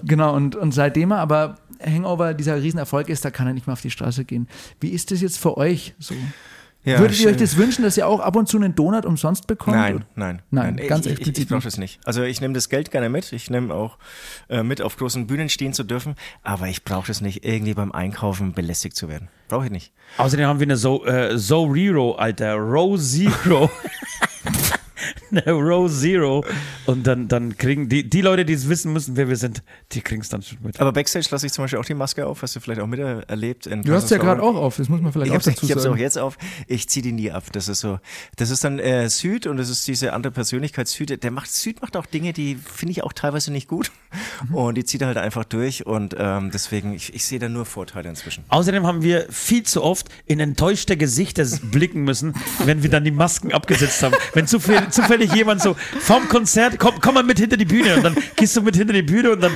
Genau, und, und seitdem er aber Hangover dieser Riesenerfolg ist, da kann er nicht mehr auf die Straße gehen. Wie ist das jetzt für euch so? Ja, Würdet ihr euch das wünschen, dass ihr auch ab und zu einen Donut umsonst bekommt? Nein, nein, Nein, ganz ich, ich, explizit ich brauche nicht. das nicht. Also ich nehme das Geld gerne mit. Ich nehme auch äh, mit, auf großen Bühnen stehen zu dürfen. Aber ich brauche das nicht, irgendwie beim Einkaufen belästigt zu werden. Brauche ich nicht. Außerdem haben wir eine So, äh, so Rero, Alter. Row Zero. eine Row Zero. Und dann, dann kriegen die, die Leute, die es wissen müssen, wer wir sind, die kriegen es dann schon mit. Aber Backstage lasse ich zum Beispiel auch die Maske auf. Hast du vielleicht auch miterlebt? in Du hast ja gerade auch auf, das muss man vielleicht Ich auch habe dazu ich hab's auch sagen. jetzt auf. Ich ziehe die nie ab. Das ist so. Das ist dann äh, Süd und das ist diese andere Persönlichkeit Süd. Der macht Süd macht auch Dinge, die finde ich auch teilweise nicht gut. Mhm. Und die zieht er halt einfach durch. Und ähm, deswegen, ich, ich sehe da nur Vorteile inzwischen. Außerdem haben wir viel zu oft in enttäuschte Gesichter blicken müssen, wenn wir dann die Masken abgesetzt haben. Wenn zufällig, zufällig jemand so vom Konzert, komm, komm mal mit hinter die Bühne. Und dann gehst du mit hinter die Bühne und dann,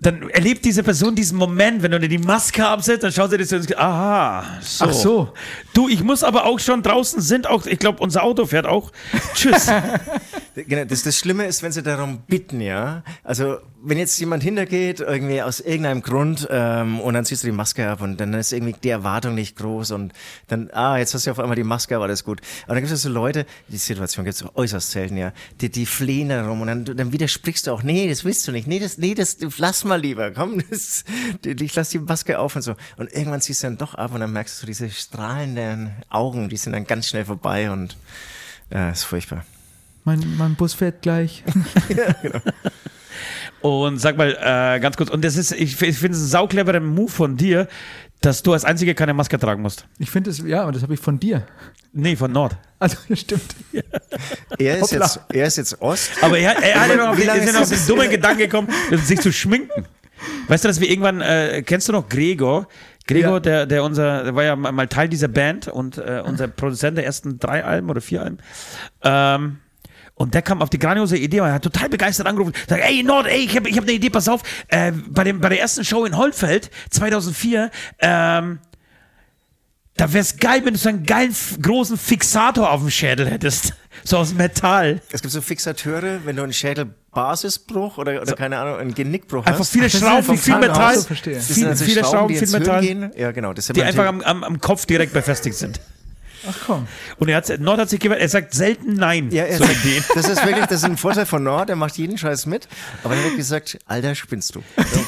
dann erlebt diese Person diesen Moment, wenn du dir die Maske absetzt, dann schaut sie dir so Aha, so. Ach so. Du, ich muss aber auch schon draußen sind auch, ich glaube, unser Auto fährt auch. Tschüss. Genau, das, das Schlimme ist, wenn sie darum bitten, ja. Also, wenn jetzt jemand hintergeht, irgendwie aus irgendeinem Grund, ähm, und dann ziehst du die Maske ab und dann ist irgendwie die Erwartung nicht groß und dann, ah, jetzt hast du auf einmal die Maske ab, alles gut. Aber dann gibt es so Leute, die Situation gibt es äußerst selten, ja, die, die flehen darum und dann, dann widersprichst du auch, nee, das willst du nicht, nee, das, nee, das, lass mal lieber, komm, das, ich lass die Maske auf und so. Und irgendwann ziehst du dann doch ab und dann merkst du diese strahlenden Augen, die sind dann ganz schnell vorbei und, ja, ist furchtbar. Mein, mein Bus fährt gleich. Und sag mal, äh, ganz kurz, und das ist, ich, ich finde es ein saucleverer Move von dir, dass du als Einziger keine Maske tragen musst. Ich finde es, ja, aber das habe ich von dir. Nee, von Nord. Also, stimmt. Er ist, Hoppla. jetzt, er ist jetzt Ost. Aber er, er hat ja noch auf den dummen Gedanken gekommen, sich zu schminken. Weißt du, dass wir irgendwann, äh, kennst du noch Gregor? Gregor, Ja. der, der unser, der war ja mal Teil dieser Band und äh, unser Produzent der ersten drei Alben oder vier Alben. Ähm, und der kam auf die grandiose Idee, er hat total begeistert angerufen, sagt, ey Nord, ey, ich habe ich hab eine Idee, pass auf, äh, bei, dem, bei der ersten Show in Holfeld 2004, ähm, da wär's geil, wenn du so einen geilen, großen Fixator auf dem Schädel hättest. So aus Metall. Es gibt so Fixateure, wenn du einen Schädelbasisbruch oder, oder keine Ahnung, einen Genickbruch Einfach hast. viele das ist Schrauben, viel Metall. so Viel, also viele Schrauben, viel Metall. Gehen. Ja, genau. Das die einfach am, am, am Kopf direkt befestigt sind. Ach komm. Und er hat, Nord hat sich gewehrt, er sagt selten Nein ja, er zu sagt, Ideen. das ist wirklich, das ist ein Vorteil von Nord, der macht jeden Scheiß mit. Aber er hat gesagt, Alter, spinnst du.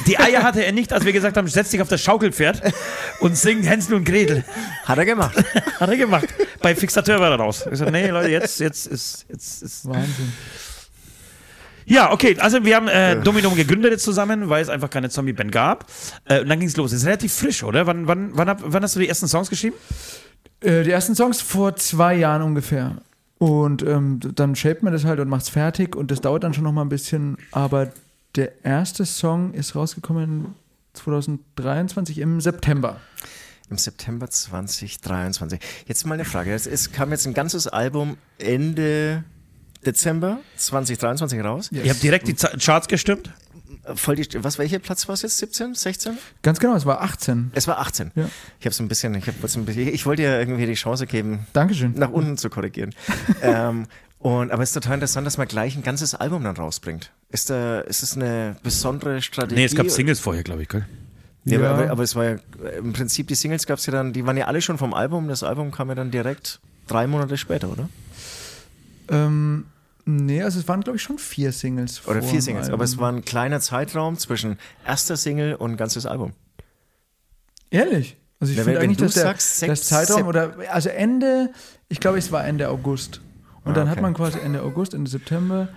Die Eier hatte er nicht, als wir gesagt haben, setz dich auf das Schaukelpferd und sing Hänsel und Gretel. Hat er gemacht. Hat er gemacht. Bei Fixateur war er raus. Ich gesagt, nee, Leute, jetzt, jetzt ist, jetzt ist. Wahnsinn. Ja, okay, also wir haben äh, Dominum gegründet jetzt zusammen, weil es einfach keine Zombie-Band gab. Äh, und dann ging es los. Ist relativ frisch, oder? Wann, wann, wann, hab, wann hast du die ersten Songs geschrieben? Äh, die ersten Songs vor zwei Jahren ungefähr. Und ähm, dann shaped man das halt und macht's fertig und das dauert dann schon noch mal ein bisschen. Aber der erste Song ist rausgekommen 2023 im September. Im September 2023. Jetzt mal eine Frage. Es, es kam jetzt ein ganzes Album Ende Dezember 2023 raus. Ihr habt direkt die Z Charts gestimmt? Voll die, was, welcher Platz war es jetzt? 17? 16? Ganz genau, es war 18. Es war 18. Ja. Ich habe so ein bisschen, ich, hab ein bisschen, ich wollte ja irgendwie die Chance geben, Dankeschön. nach unten zu korrigieren. ähm, und, aber es ist total interessant, dass man gleich ein ganzes Album dann rausbringt. Ist, da, ist es eine besondere Strategie? Nee, es gab Singles vorher, glaube ich, gell? Ja, Ja. Aber, aber es war ja im Prinzip, die Singles gab es ja dann, die waren ja alle schon vom Album. Das Album kam ja dann direkt drei Monate später, oder? Ähm, nee, also es waren, glaube ich, schon vier Singles. Oder vor vier Singles. Aber es war ein kleiner Zeitraum zwischen erster Single und ganzes Album. Ehrlich? Also ich Ja, finde eigentlich, dass der, sagst, sechs- das Zeitraum oder also Ende, ich glaube, es war Ende August. Und Ah, dann hat okay. man quasi Ende August, Ende September.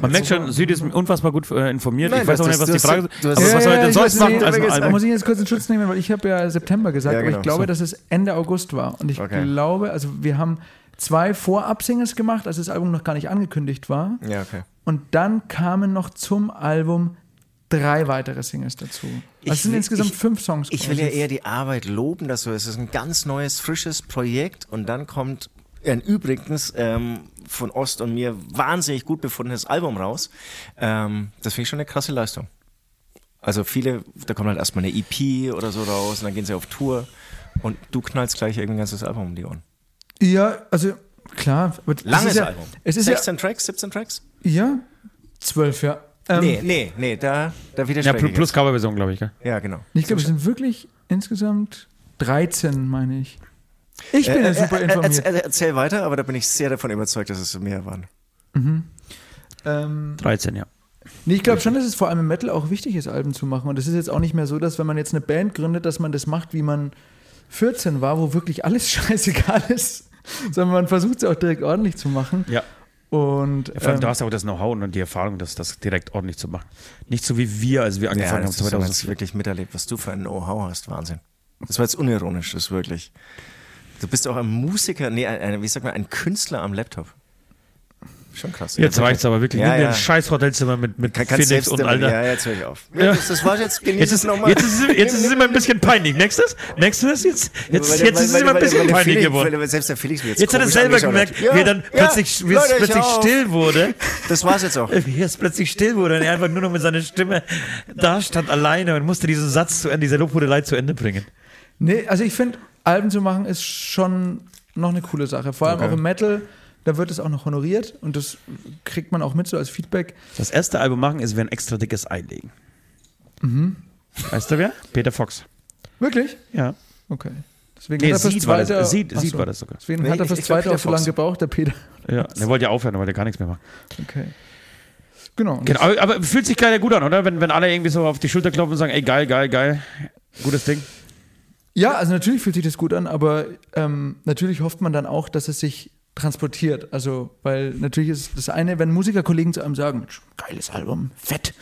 Man merkt schon, Süd ist unfassbar gut äh, informiert. Nein, ich weiß auch nicht, was die Frage ist. Aber Ja, was soll er denn ich sonst machen nicht, als ein vergessen. Album? muss ich jetzt kurz in Schutz nehmen, weil ich habe ja September gesagt, Ja, aber genau, ich glaube, so. dass es Ende August war. Und ich Okay. glaube, also wir haben zwei Vorab-Singles gemacht, als das Album noch gar nicht angekündigt war. Ja, okay. Und dann kamen noch zum Album drei weitere Singles dazu. Also es sind will- insgesamt ich- fünf Songs. Ich will ja eher die Arbeit loben, dass so ist. Es ist ein ganz neues, frisches Projekt und dann kommt ein übrigens ähm, von Ost und mir wahnsinnig gut befundenes Album raus. Ähm, das finde ich schon eine krasse Leistung. Also viele, da kommt halt erstmal eine EP oder so raus und dann gehen sie auf Tour und du knallst gleich irgendwie ein ganzes Album um die Ohren. Ja, also klar. Langes ist ja, Album. Es ist 16 Tracks, 17 Tracks? ja, ja zwölf, ja. Ähm, nee, nee, nee, da, da Ja, widerspreche plus, ich plus. Coverversion, glaube ich. Gell? Ja, genau. Ich glaube, es sind wirklich insgesamt 13, meine ich. Ich bin Äh, ja super äh, äh, informiert. erzähl, erzähl weiter, aber da bin ich sehr davon überzeugt, dass es mehr waren. Ähm, 13, ja. nee, ich glaube schon, dass es vor allem im Metal auch wichtig ist, Alben zu machen. Und es ist jetzt auch nicht mehr so, dass wenn man jetzt eine Band gründet, dass man das macht, wie man 14 war, wo wirklich alles scheißegal ist. Sondern man versucht es auch direkt ordentlich zu machen. Ja. Und Vor allem, ähm, du hast auch das Know-how und die Erfahrung, das, das direkt ordentlich zu machen. Nicht so wie wir, als wir angefangen das haben, man es 2004. wirklich miterlebt, was du für ein Know-how hast. Wahnsinn. Das war jetzt unironisch, das ist wirklich. Du bist auch ein Musiker, nee, ein, ein, wie sagt man, ein Künstler am Laptop. Schon krass. Jetzt reicht's aber wirklich. Ja, dir ja. ein scheiß Hotelzimmer mit, mit Kann, selbst und Alter. Ja, jetzt höre ich auf. Ja, das, das war jetzt, genieß Jetzt es ist, nochmal. jetzt, ist, es- jetzt ist es immer ein bisschen peinlich. Nächstes? Nächstes? Jetzt, jetzt, jetzt ist es immer ein bisschen peinlich Felix- geworden. weil Selbst der Felix wird Jetzt hat er selber gemerkt. Ja, wie er dann ja, plötzlich, wie es plötzlich still wurde. Das war's jetzt auch. Wie es plötzlich still wurde und er einfach nur noch mit seiner Stimme da stand alleine und musste diesen Satz zu Ende, diese Lobhudelei zu Ende bringen. Nee, also ich finde, Alben zu machen ist schon noch eine coole Sache. Vor allem Okay. auch im Metal, da wird es auch noch honoriert und das kriegt man auch mit so als Feedback. Das erste Album machen ist, wir ein extra dickes einlegen. Mhm. Weißt du wer? Peter Fox. Wirklich? Ja. Okay. Deswegen Nee, hat er fürs Seed war das- zweite. Seed so. war das sogar. Deswegen Nee, hat er fürs zweite auch so lange gebraucht, der Peter. Ja, der wollte ja aufhören, der wollte gar nichts mehr machen. Okay. Genau. Genau, aber, aber fühlt sich geil gut an, oder? Wenn, wenn alle irgendwie so auf die Schulter klopfen und sagen, ey, geil, geil, geil, gutes Ding. Ja, also natürlich fühlt sich das gut an, aber ähm, natürlich hofft man dann auch, dass es sich transportiert. Also, weil natürlich ist das eine, wenn Musikerkollegen zu einem sagen, "Mensch, geiles Album, fett.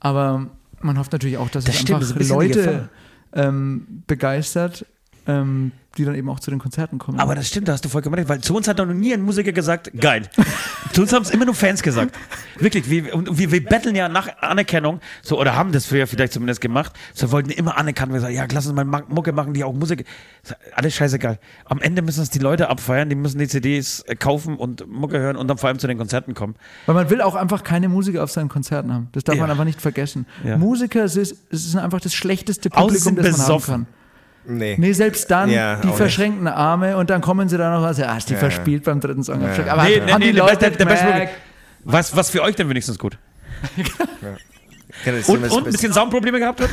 Aber man hofft natürlich auch, dass Das es stimmt, einfach Leute ähm, begeistert, ähm, die dann eben auch zu den Konzerten kommen. Aber das stimmt, da hast du vollkommen recht, weil zu uns hat noch nie ein Musiker gesagt, geil. zu uns haben es immer nur Fans gesagt. Wirklich, wir, und wir, wir betteln ja nach Anerkennung, so, oder haben das früher vielleicht zumindest gemacht, so wollten immer anerkannt, wir sagen, ja, lass uns mal Ma- Mucke machen, die auch Musik, alles scheißegal. Am Ende müssen es die Leute abfeiern, die müssen die CDs äh, kaufen und Mucke hören und dann vor allem zu den Konzerten kommen. Weil man will auch einfach keine Musiker auf seinen Konzerten haben. Das darf Ja. man einfach nicht vergessen. Ja. Musiker, es ist, es ist einfach das schlechteste Publikum, sind das man haben kann. Nee. Nee, selbst dann Ja, die verschränkten Arme und dann kommen sie da noch was, ja, ist die Ja, verspielt beim dritten Song. Ja. Aber Nee, haben nee, die nee, der Leute der beste gemerkt? Was, was für euch denn wenigstens gut? Und, ist- und ein bisschen Soundprobleme gehabt hat?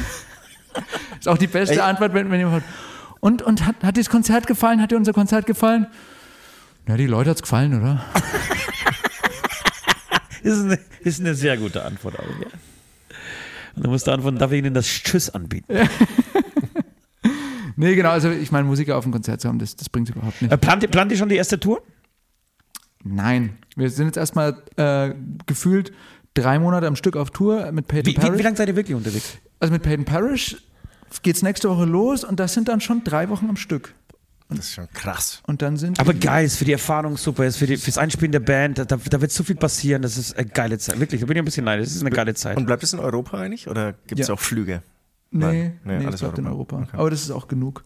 ist auch die beste Ey. Antwort, wenn, wenn jemand und, und hat, hat dir das Konzert gefallen? Hat dir unser Konzert gefallen? Ja, die Leute hat es gefallen, oder? Ist eine, ist eine sehr gute Antwort auch, ja. Und du musst antworten, darf ich Ihnen das Tschüss anbieten? Nee, genau, also ich meine, Musiker auf dem Konzert zu haben, das, das bringt überhaupt nicht. Äh, plant, ihr- plant ihr schon die erste Tour? Nein, wir sind jetzt erstmal äh, gefühlt drei Monate am Stück auf Tour mit Peyton Wie, wie, Parrish. wie lange seid ihr wirklich unterwegs? Also mit Peyton Parrish geht's nächste Woche los und das sind dann schon drei Wochen am Stück. Das ist schon krass. Und dann sind Aber geil, ist für die Erfahrung super, ist für die, fürs Einspielen der Band, da, da da wird so viel passieren, das ist eine geile Zeit. Wirklich, da bin ich ein bisschen neidisch, das ist eine geile Zeit. Und bleibt es in Europa eigentlich? Oder gibt es Ja. auch Flüge? Nee, Nein. nee, Nee, es alles bleibt in Europa. Okay. Aber das ist auch genug.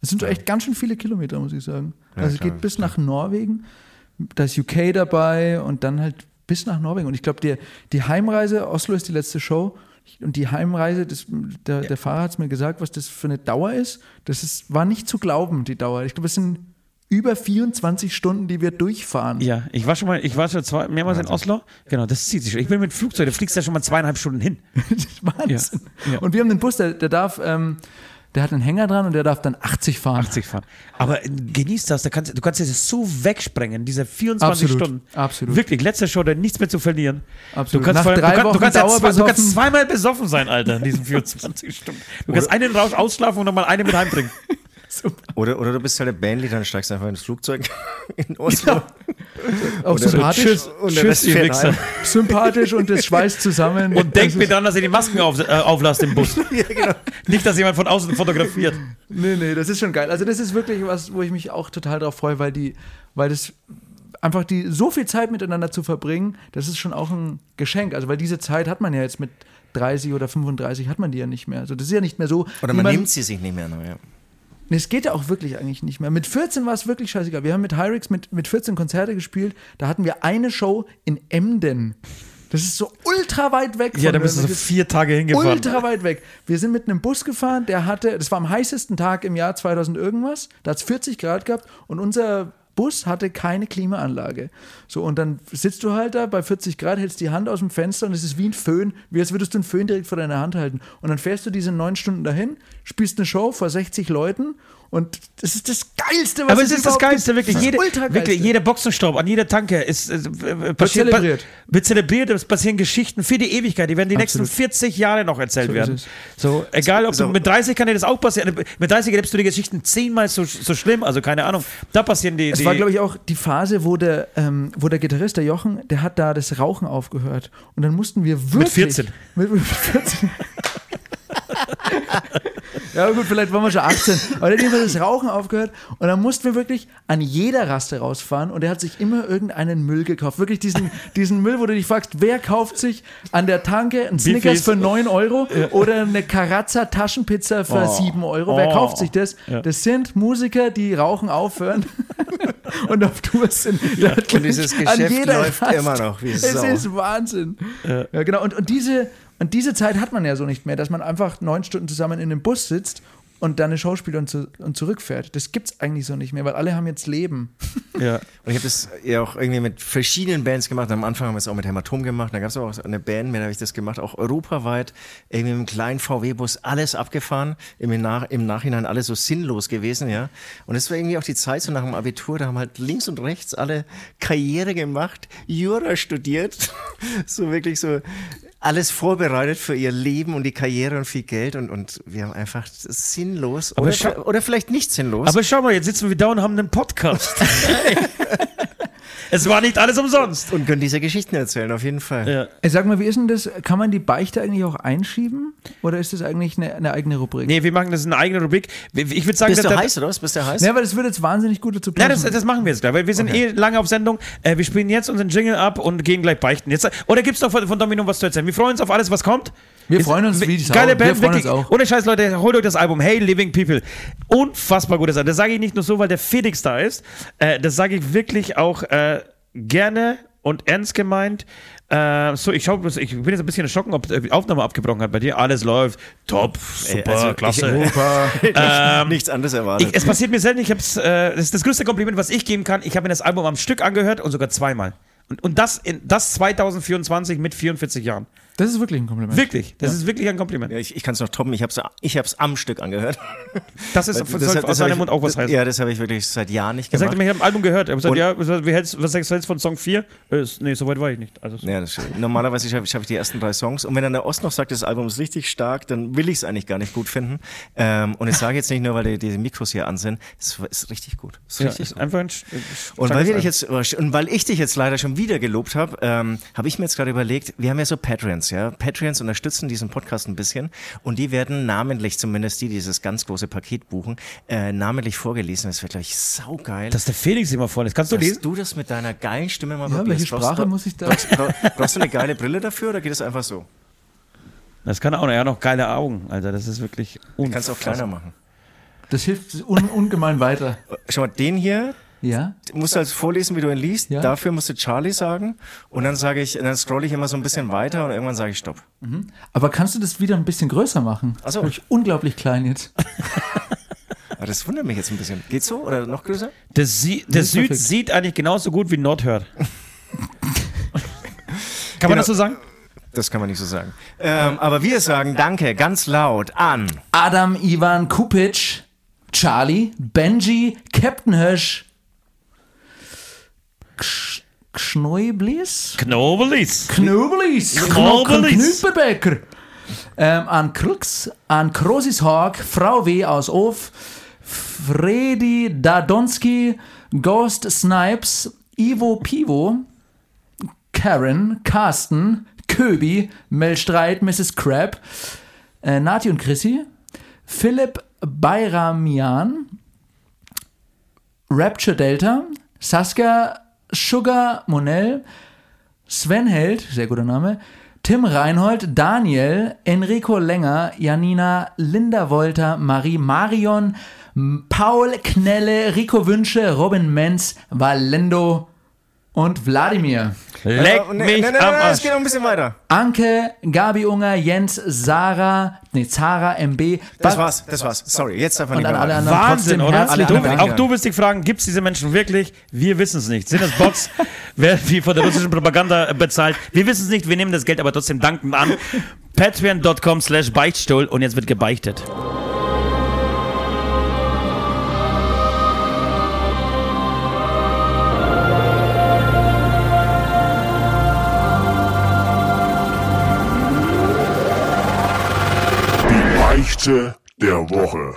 Es sind echt ganz schön viele Kilometer, muss ich sagen. Ja, also es geht bis nach Norwegen, da ist UK dabei und dann halt bis nach Norwegen. Und ich glaube, die, die Heimreise, Oslo ist die letzte Show, und die Heimreise, das, der, der Fahrer hat es mir gesagt, was das für eine Dauer ist. Das ist, war nicht zu glauben, die Dauer. Ich glaube, es sind über 24 Stunden, die wir durchfahren. Ja, ich war schon mal, ich war schon zwei, mehrmals in Oslo. Genau, das zieht sich schon. Ich bin mit dem Flugzeug, da fliegst du ja schon mal zweieinhalb Stunden hin. Wahnsinn. Ja, ja. Und wir haben den Bus, der, der darf, ähm, der hat einen Hänger dran und der darf dann 80 fahren. 80 fahren. Aber äh, genieß das, da kannst, du kannst das so wegsprengen, diese 24 Absolut, Stunden. absolut. Wirklich, letzte Show, da nichts mehr zu verlieren. Absolut. Du kannst, Nach drei du, kannst, du, Wochen kannst ja du kannst zweimal besoffen sein, Alter, in diesen 24 Stunden. Du kannst einen Rausch ausschlafen und nochmal eine mit heimbringen. Oder, oder du bist halt der Bandleader und steigst einfach ins Flugzeug in Oslo. Auch Oder- sympathisch. Tschüss, Und tschüss, fährt Wichser. Sympathisch und das schweißt zusammen. Und denkt mir dann, dass ihr die Masken auf, äh, auflasst im Bus. Nicht, dass jemand von außen fotografiert. Nee, nee, das ist schon geil. Also das ist wirklich was, wo ich mich auch total drauf freue, weil die, weil das einfach die so viel Zeit miteinander zu verbringen, das ist schon auch ein Geschenk. Also weil diese Zeit hat man ja jetzt mit 30 oder 35 hat man die ja nicht mehr. Also das ist ja nicht mehr so. Oder wie man nimmt sie sich nicht mehr neu. Ja. Nee, es geht ja auch wirklich eigentlich nicht mehr. Mit 14 war es wirklich scheißegal. Wir haben mit Hyrix mit, mit 14 Konzerte gespielt. Da hatten wir eine Show in Emden. Das ist so ultra weit weg. Ja, da bist du so vier Tage hingefahren. Ultra weit weg. Wir sind mit einem Bus gefahren, der hatte, das war am heißesten Tag im Jahr 2000 irgendwas, da hat es 40 Grad gehabt und unser Bus hatte keine Klimaanlage. So, und dann sitzt du halt da bei 40 Grad, hältst die Hand aus dem Fenster und es ist wie ein Föhn, wie als würdest du einen Föhn direkt vor deiner Hand halten. Und dann fährst du diese neun Stunden dahin, spielst eine Show vor 60 Leuten und das ist das Geilste, was Aber es ist das Geilste, gibt. wirklich. Das Jede, Ultra wirklich jeder Boxenstopp an jeder Tanke ist, äh, äh, passiert, zelebriert. Wird zelebriert, es passieren Geschichten für die Ewigkeit. Die werden die Absolut. nächsten 40 Jahre noch erzählt So werden. So, egal, ob So. du mit 30 kann dir das auch passieren. Mit 30 erlebst du die Geschichten zehnmal so, so schlimm. Also keine Ahnung. Da passieren die. Es die war, glaube ich, auch die Phase, wo der, ähm, wo der Gitarrist, der Jochen, der hat da das Rauchen aufgehört. Und dann mussten wir wirklich. 14. Mit, mit 14. ja, gut, vielleicht waren wir schon 18. Aber der hat immer das Rauchen aufgehört. Und dann mussten wir wirklich an jeder Raste rausfahren. Und er hat sich immer irgendeinen Müll gekauft. Wirklich diesen, diesen Müll, wo du dich fragst, wer kauft sich an der Tanke ein Snickers für 9 Euro oder eine Carazza Taschenpizza für 7 Euro? Wer Oh. kauft sich das? Ja. Das sind Musiker, die rauchen aufhören und auf Tour sind. Ja. Und dieses Geschäft läuft immer noch wie Es Sau. ist Wahnsinn. Ja. genau. Und, und, diese, und diese Zeit hat man ja so nicht mehr, dass man einfach neun Stunden zusammen in einem Bus sitzt und dann eine Show spielt und, zu, und zurückfährt. Das gibt's eigentlich so nicht mehr, weil alle haben jetzt Leben. ja. Und ich habe das ja auch irgendwie mit verschiedenen Bands gemacht. Am Anfang haben wir es auch mit Hämatom gemacht. Da gab es auch eine Band, mit der habe ich das gemacht, auch europaweit. Irgendwie mit einem kleinen VW-Bus alles abgefahren. Im, Nach Im Nachhinein alles so sinnlos gewesen, ja. Und es war irgendwie auch die Zeit so nach dem Abitur, da haben halt links und rechts alle Karriere gemacht, Jura studiert. so wirklich so alles vorbereitet für ihr Leben und die Karriere und viel Geld. Und, und wir haben einfach sinnlos oder, oder vielleicht nicht sinnlos. Aber schau mal, jetzt sitzen wir da und haben einen Podcast. es war nicht alles umsonst. und können diese Geschichten erzählen, auf jeden Fall. Ja. Ey, sag mal, wie ist denn das? Kann man die Beichte eigentlich auch einschieben? Oder ist das eigentlich eine, eine eigene Rubrik? Nee, wir machen das in einer eigenen Rubrik. Ich würde sagen, Bist du dass- heiß oder was? Bist du heiß? Ja, weil das würde jetzt wahnsinnig gut dazu Ja, passen. das, das machen wir jetzt gleich, weil wir sind eh lange auf Sendung. Äh, wir spielen jetzt unseren Jingle ab und gehen gleich beichten. Jetzt, oder gibt es noch von, von Domino was zu erzählen? Wir freuen uns auf alles, was kommt. Wir Ist- freuen uns wie die. Geile Wir Band, freuen wirklich. uns auch. Ohne Scheiß, Leute, holt euch das Album Hey Living People. Unfassbar gutes Album. Das sage ich nicht nur so, weil der Felix da ist. Äh, das sage ich wirklich auch äh, gerne und ernst gemeint. Äh, so, ich, schau, bloß- ich bin jetzt ein bisschen erschrocken, ob die Aufnahme abgebrochen hat bei dir. Alles läuft. Top, super, also, klasse. ich- Ähm, Nichts anderes erwartet. ich, es passiert mir selten, ich hab's, äh, das ist das größte Kompliment, was ich geben kann. Ich habe mir das Album am Stück angehört und sogar zweimal. Und, und das, in, das 2024 mit 44 Jahren. Das ist wirklich ein Kompliment. Wirklich, das ist wirklich ein Kompliment. ja, ich ich kann es noch toppen. Ich habe es ich hab's am Stück angehört. Das ist Das- soll das aus seinem Mund auch was heißen. Ja, das habe ich wirklich seit Jahren nicht Er gemacht. sagte mir, ich habe ein Album gehört. Er hat gesagt, ja, was, wie hältst, was sagst du jetzt von Song 4? Äh, nee, so weit war ich nicht. Also, ja, das stimmt. Normalerweise schaffe schaff ich die ersten drei Songs. Und wenn dann der Ost noch sagt, das Album ist richtig stark, dann will ich es eigentlich gar nicht gut finden. Ähm, und ich sage jetzt nicht nur, weil die, die Mikros hier an sind. Es ist richtig gut. Es ist ja, richtig ist gut. einfach ein. sch- Und starkes weil, wir Album. dich jetzt, und weil ich dich jetzt leider schon wieder gelobt habe, ähm, habe ich mir jetzt gerade überlegt, wir haben ja so Patreons, ja. Patreons unterstützen diesen Podcast ein bisschen und die werden namentlich, zumindest die, die dieses ganz große Paket buchen, äh, namentlich vorgelesen. Das wird, glaube ich, saugeil. Dass der Felix immer voll ist. Kannst du dass lesen? du das mit deiner geilen Stimme mal Ja, probierst. welche Brauchst Sprache du- muss ich da- Brauchst, brauchst, du eine geile Brille dafür oder geht es einfach so? Das kann er auch noch. Er hat noch geile Augen, Alter. Das ist wirklich Du kannst auch kleiner machen. Das hilft un ungemein weiter. Schau mal, den hier Ja? musst du also vorlesen, wie du ihn liest. Ja. Dafür musst du Charlie sagen. Und dann sage ich, dann scrolle ich immer so ein bisschen weiter und irgendwann sage ich Stopp. Aber kannst du das wieder ein bisschen größer machen? Ach so. Hab ich unglaublich klein jetzt. Aber das wundert mich jetzt ein bisschen. Geht's so oder noch größer? Der, Sie der Süd perfekt. sieht eigentlich genauso gut wie Nord hört. Kann man das so sagen? Das kann man nicht so sagen. Ähm, aber wir sagen Danke ganz laut an. Adam Ivan Kupic, Charlie, Benji, Captain Hirsch, Ksch- Kschneublis, Knobelis. Knöbelis, Knobelis. Knüppelbecker, ähm, an Krux, an Krosis Hawk, Frau W. aus Of, Freddy Dadonski, Ghost Snipes, Ivo Pivo, Karen, Carsten, Köbi, Melstreit, Mrs. Crab, äh, Nati und Chrissy, Philipp Bayramian, Rapture Delta, Saskia Sugar Monell, Sven Held, sehr guter Name, Tim Reinhold, Daniel, Enrico Länger, Janina, Linda Wolter, Marie Marion, Paul Knelle, Rico Wünsche, Robin Menz, Valendo und Wladimir. Leck Äh, mich nee, nee, am nee, es Arsch. geht noch ein bisschen weiter. Anke, Gabi Unger, Jens, Sarah, nee, Zara, MB. Das war's, das war's. Sorry, jetzt darf man Und nicht mehr alle anderen Wahnsinn, trotzdem oder? Alle Du, anderen auch du wirst dich fragen, gibt es diese Menschen wirklich? Wir wissen es nicht. Sind das Bots? Wer wie von der russischen Propaganda bezahlt? Wir wissen es nicht, wir nehmen das Geld aber trotzdem dankend an. Patreon.com slash Beichtstuhl und jetzt wird gebeichtet. Beichte der Woche.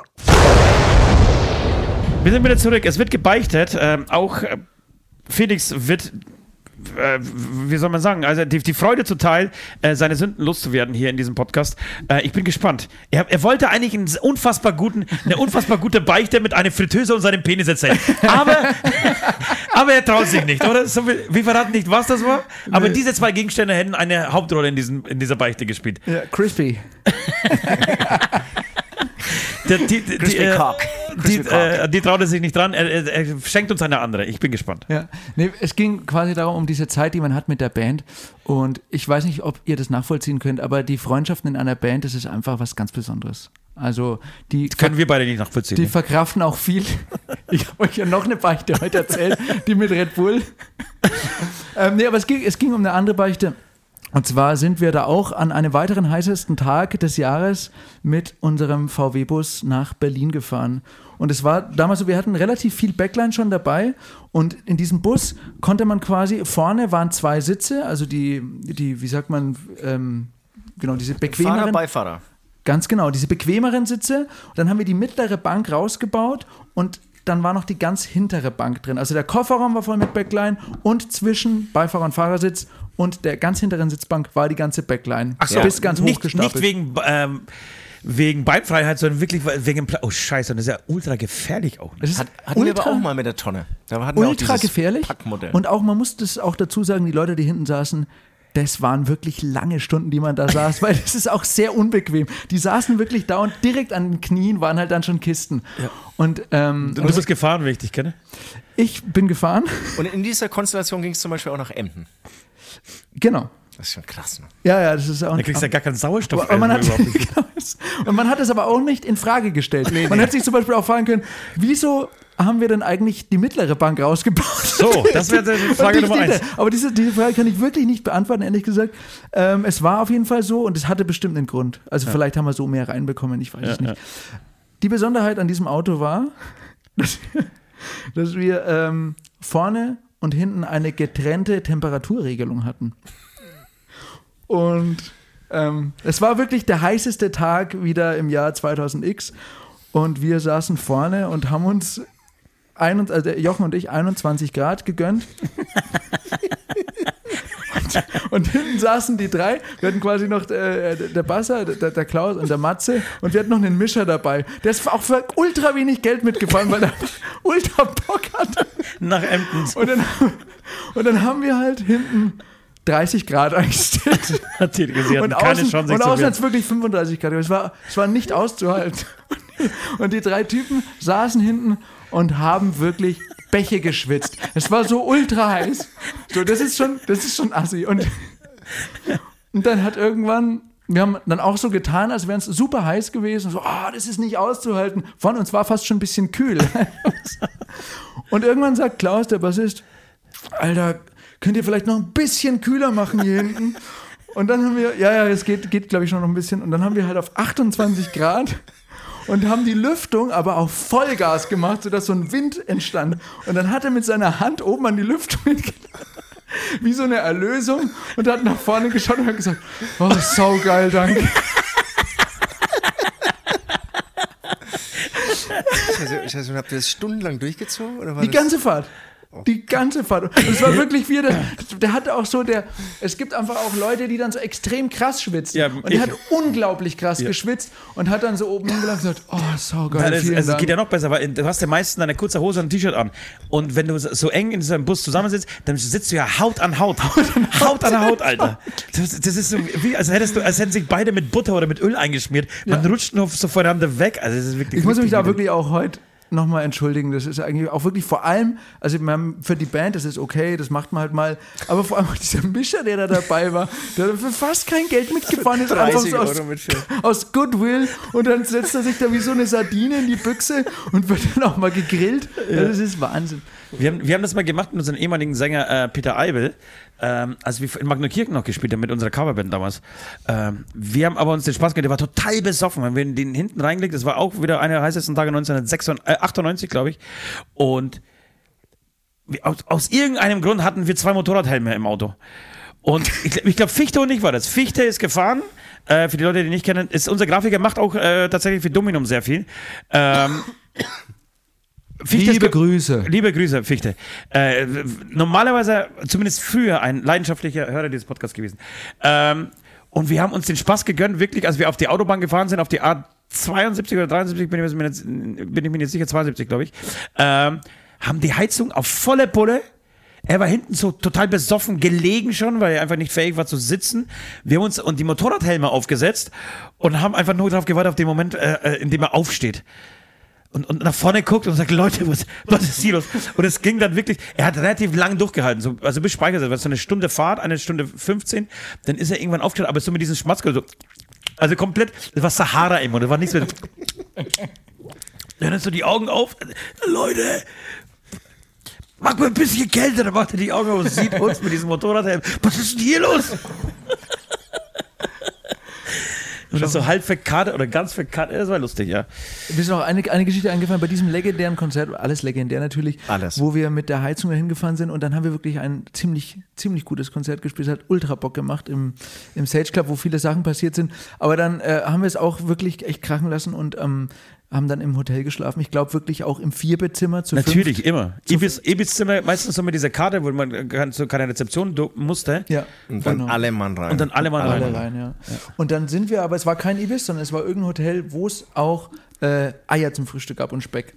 Wir sind wieder zurück. Es wird gebeichtet. Ähm, auch äh, Felix wird, äh, wie soll man sagen, also die, die Freude zuteil, äh, seine Sünden loszuwerden hier in diesem Podcast. Äh, ich bin gespannt. Er, er wollte eigentlich einen unfassbar guten, eine unfassbar gute Beichte mit einer Fritteuse und seinem Penis erzählen. Aber, aber er traut sich nicht, oder? So, wir, verraten nicht, was das war. Aber diese zwei Gegenstände hätten eine Hauptrolle in, diesem, in dieser Beichte gespielt. Ja, crispy. Die, die, die, äh, die, Cock. äh, die traut er sich nicht dran. Er, er, er schenkt uns eine andere. Ich bin gespannt. Ja, nee, es ging quasi darum, um diese Zeit, die man hat mit der Band. Und ich weiß nicht, ob ihr das nachvollziehen könnt, aber die Freundschaften in einer Band, das ist einfach was ganz Besonderes. Also die, Können wir beide nicht nachvollziehen. die ne? verkraften auch viel. Ich habe euch ja noch eine Beichte heute erzählt, die mit Red Bull. ähm, nee, aber es ging, es ging um eine andere Beichte. Und zwar sind wir da auch an einem weiteren heißesten Tag des Jahres mit unserem VW-Bus nach Berlin gefahren. Und es war damals so, wir hatten relativ viel Backline schon dabei und in diesem Bus konnte man quasi, vorne waren zwei Sitze, also die, die wie sagt man, ähm, genau, diese Fahrer, bequemeren, Beifahrer. Ganz genau, diese bequemeren Sitze. Und dann haben wir die mittlere Bank rausgebaut und dann war noch die ganz hintere Bank drin. Also der Kofferraum war voll mit Backline und zwischen Beifahrer und Fahrersitz und der ganz hinteren Sitzbank war die ganze Backline. Ach so, bis ganz nicht, hochgestapelt. nicht wegen, ähm, wegen Beinfreiheit, sondern wirklich wegen. Pla oh, Scheiße, und das ist ja ultra gefährlich auch. Ne? Hat, hatten wir aber ultra, auch mal mit der Tonne. Da hatten wir auch ultra gefährlich. Packmodell. Und auch, man muss das auch dazu sagen, die Leute, die hinten saßen, das waren wirklich lange Stunden, die man da saß, weil das ist auch sehr unbequem. Die saßen wirklich da und direkt an den Knien waren halt dann schon Kisten. Und ähm, Und du bist gefahren, wenn ich dich kenne. ich bin gefahren. Und in dieser Konstellation ging es zum Beispiel auch nach Emden. Genau. Das ist schon krass, ne? Ja, ja, das ist auch Da kriegst du ja gar keinen Sauerstoff. Aber man hat, genau, und man hat es aber auch nicht in Frage gestellt. man hätte sich zum Beispiel auch fragen können, wieso haben wir denn eigentlich die mittlere Bank rausgebaut? So, das wäre die Frage nicht Nummer die- eins. Aber diese, diese Frage kann ich wirklich nicht beantworten, ehrlich gesagt. Ähm, es war auf jeden Fall so und es hatte bestimmt einen Grund. Also vielleicht haben wir so mehr reinbekommen, ich weiß es nicht. Die Besonderheit an diesem Auto war, dass, dass wir ähm, vorne und hinten eine getrennte Temperaturregelung hatten. Und ähm, es war wirklich der heißeste Tag wieder im Jahr 2000x. Und wir saßen vorne und haben uns, ein, also Jochen und ich, 21 Grad gegönnt. und, und hinten saßen die drei. Wir hatten quasi noch äh, der Basser, der, der Klaus und der Matze. Und wir hatten noch einen Mischer dabei. Der ist auch für ultra wenig Geld mitgefahren, weil er ultra Bock hatte. Nach Emden. Und dann, und dann haben wir halt hinten 30 Grad eingestellt. Hat sie gesehen, Und keine außen, Chance, sich und außen hat es wirklich 35 Grad. Es war, es war nicht auszuhalten. Und die drei Typen saßen hinten und haben wirklich Bäche geschwitzt. Es war so ultra heiß. So, das ist schon, das ist schon assi. Und, und dann hat irgendwann wir haben dann auch so getan, als wären es super heiß gewesen. So, ah, das ist nicht auszuhalten. Von uns war fast schon ein bisschen kühl. und irgendwann sagt Klaus, der Bassist, Alter, könnt ihr vielleicht noch ein bisschen kühler machen hier hinten? Und dann haben wir, ja, ja, es geht, geht glaube ich, schon noch ein bisschen. Und dann haben wir halt auf 28 Grad und haben die Lüftung aber auf Vollgas gemacht, sodass so ein Wind entstand. Und dann hat er mit seiner Hand oben an die Lüftung wie so eine Erlösung und hat nach vorne geschaut und hat gesagt, oh, saugeil, danke. Scheiße, Scheiße, habt ihr das stundenlang durchgezogen? Oder war Die das ganze Fahrt. Die ganze Fahrt. Und es war wirklich wie der, der hatte auch so, der, es gibt einfach auch Leute, die dann so extrem krass schwitzen. Ja, und er hat unglaublich krass geschwitzt und hat dann so oben hingelangt und gesagt, oh, saugeil, Ja, vielen also Dank. geht ja noch besser, weil du hast ja meistens eine kurze Hose und ein T-Shirt an. Und wenn du so eng in so einem Bus zusammensitzt, dann sitzt du ja Haut an Haut. Haut an Haut, Alter. Das, das ist so wie, als hättest du, als hätten sich beide mit Butter oder mit Öl eingeschmiert. Man rutscht nur so voneinander weg. Also das ist wirklich Ich muss mich da wirklich auch heute nochmal entschuldigen. Das ist eigentlich auch wirklich vor allem, also wir haben für die Band, das ist okay, das macht man halt mal, aber vor allem auch dieser Mischer, der da dabei war, der für fast kein Geld mitgefahren ist, einfach 30 so aus, aus Goodwill und dann setzt er sich da wie so eine Sardine in die Büchse und wird dann auch mal gegrillt. Ja, das ist Wahnsinn. Wir haben, wir haben das mal gemacht mit unserem ehemaligen Sänger äh, Peter Eibel, ähm, als wir in Magnerkirchen noch gespielt haben mit unserer Coverband damals. Ähm, wir haben aber uns den Spaß gemacht, der war total besoffen. Wenn wir den hinten reingelegt, das war auch wieder einer der heißesten Tage 1998, glaube ich. Und wir, aus, aus irgendeinem Grund hatten wir zwei Motorradhelme im Auto. Und ich, ich glaube, Fichte und ich war das. Fichte ist gefahren. Äh, für die Leute, die nicht kennen, ist unser Grafiker macht auch äh, tatsächlich für Dominum sehr viel. Ähm, Fichte Liebe Grüße. Liebe Grüße, Fichte. Äh, normalerweise, zumindest früher, ein leidenschaftlicher Hörer dieses Podcasts gewesen. Ähm, und wir haben uns den Spaß gegönnt, wirklich, als wir auf die Autobahn gefahren sind, auf die A72 oder 73, bin ich mir jetzt, bin ich mir jetzt sicher, 72, glaube ich, ähm, haben die Heizung auf volle Pulle. Er war hinten so total besoffen gelegen schon, weil er einfach nicht fähig war zu sitzen. Wir haben uns und die Motorradhelme aufgesetzt und haben einfach nur darauf gewartet, auf den Moment, äh, äh, in dem er aufsteht und, und nach vorne guckt und sagt, Leute, was, was ist hier los? Und es ging dann wirklich, er hat relativ lang durchgehalten, so, also bis Speichersee, was so eine Stunde Fahrt, eine Stunde 15, dann ist er irgendwann aufgestanden, aber so mit diesem Schmatzkel, so, also komplett, das war Sahara im Mund, das war nichts mehr. Dann hast du die Augen auf, Leute, mach mal ein bisschen kälter, dann macht er die Augen auf und sieht uns mit diesem Motorradhelm, was ist denn hier los? Und das so halb verkartet oder ganz verkartet, das war lustig, ja. Mir ist noch eine, eine Geschichte eingefallen bei diesem legendären Konzert, alles legendär natürlich, Alles. wo wir mit der Heizung dahin gefahren sind und dann haben wir wirklich ein ziemlich, ziemlich gutes Konzert gespielt, hat ultra Bock gemacht im, im Sage Club, wo viele Sachen passiert sind. Aber dann äh, haben wir es auch wirklich echt krachen lassen und ähm, haben dann im Hotel geschlafen. Ich glaube wirklich auch im Vierbettzimmer zu Natürlich, fünft. immer. Ibis, Ibis Zimmer, meistens so mit dieser Karte, wo man kann, so keine Rezeption musste. Ja, Und dann genau. alle Mann rein. Und dann alle mal Alle rein. rein, ja. Und dann sind wir, aber es war kein Ibis, sondern es war irgendein Hotel, wo es auch äh, Eier zum Frühstück gab und Speck.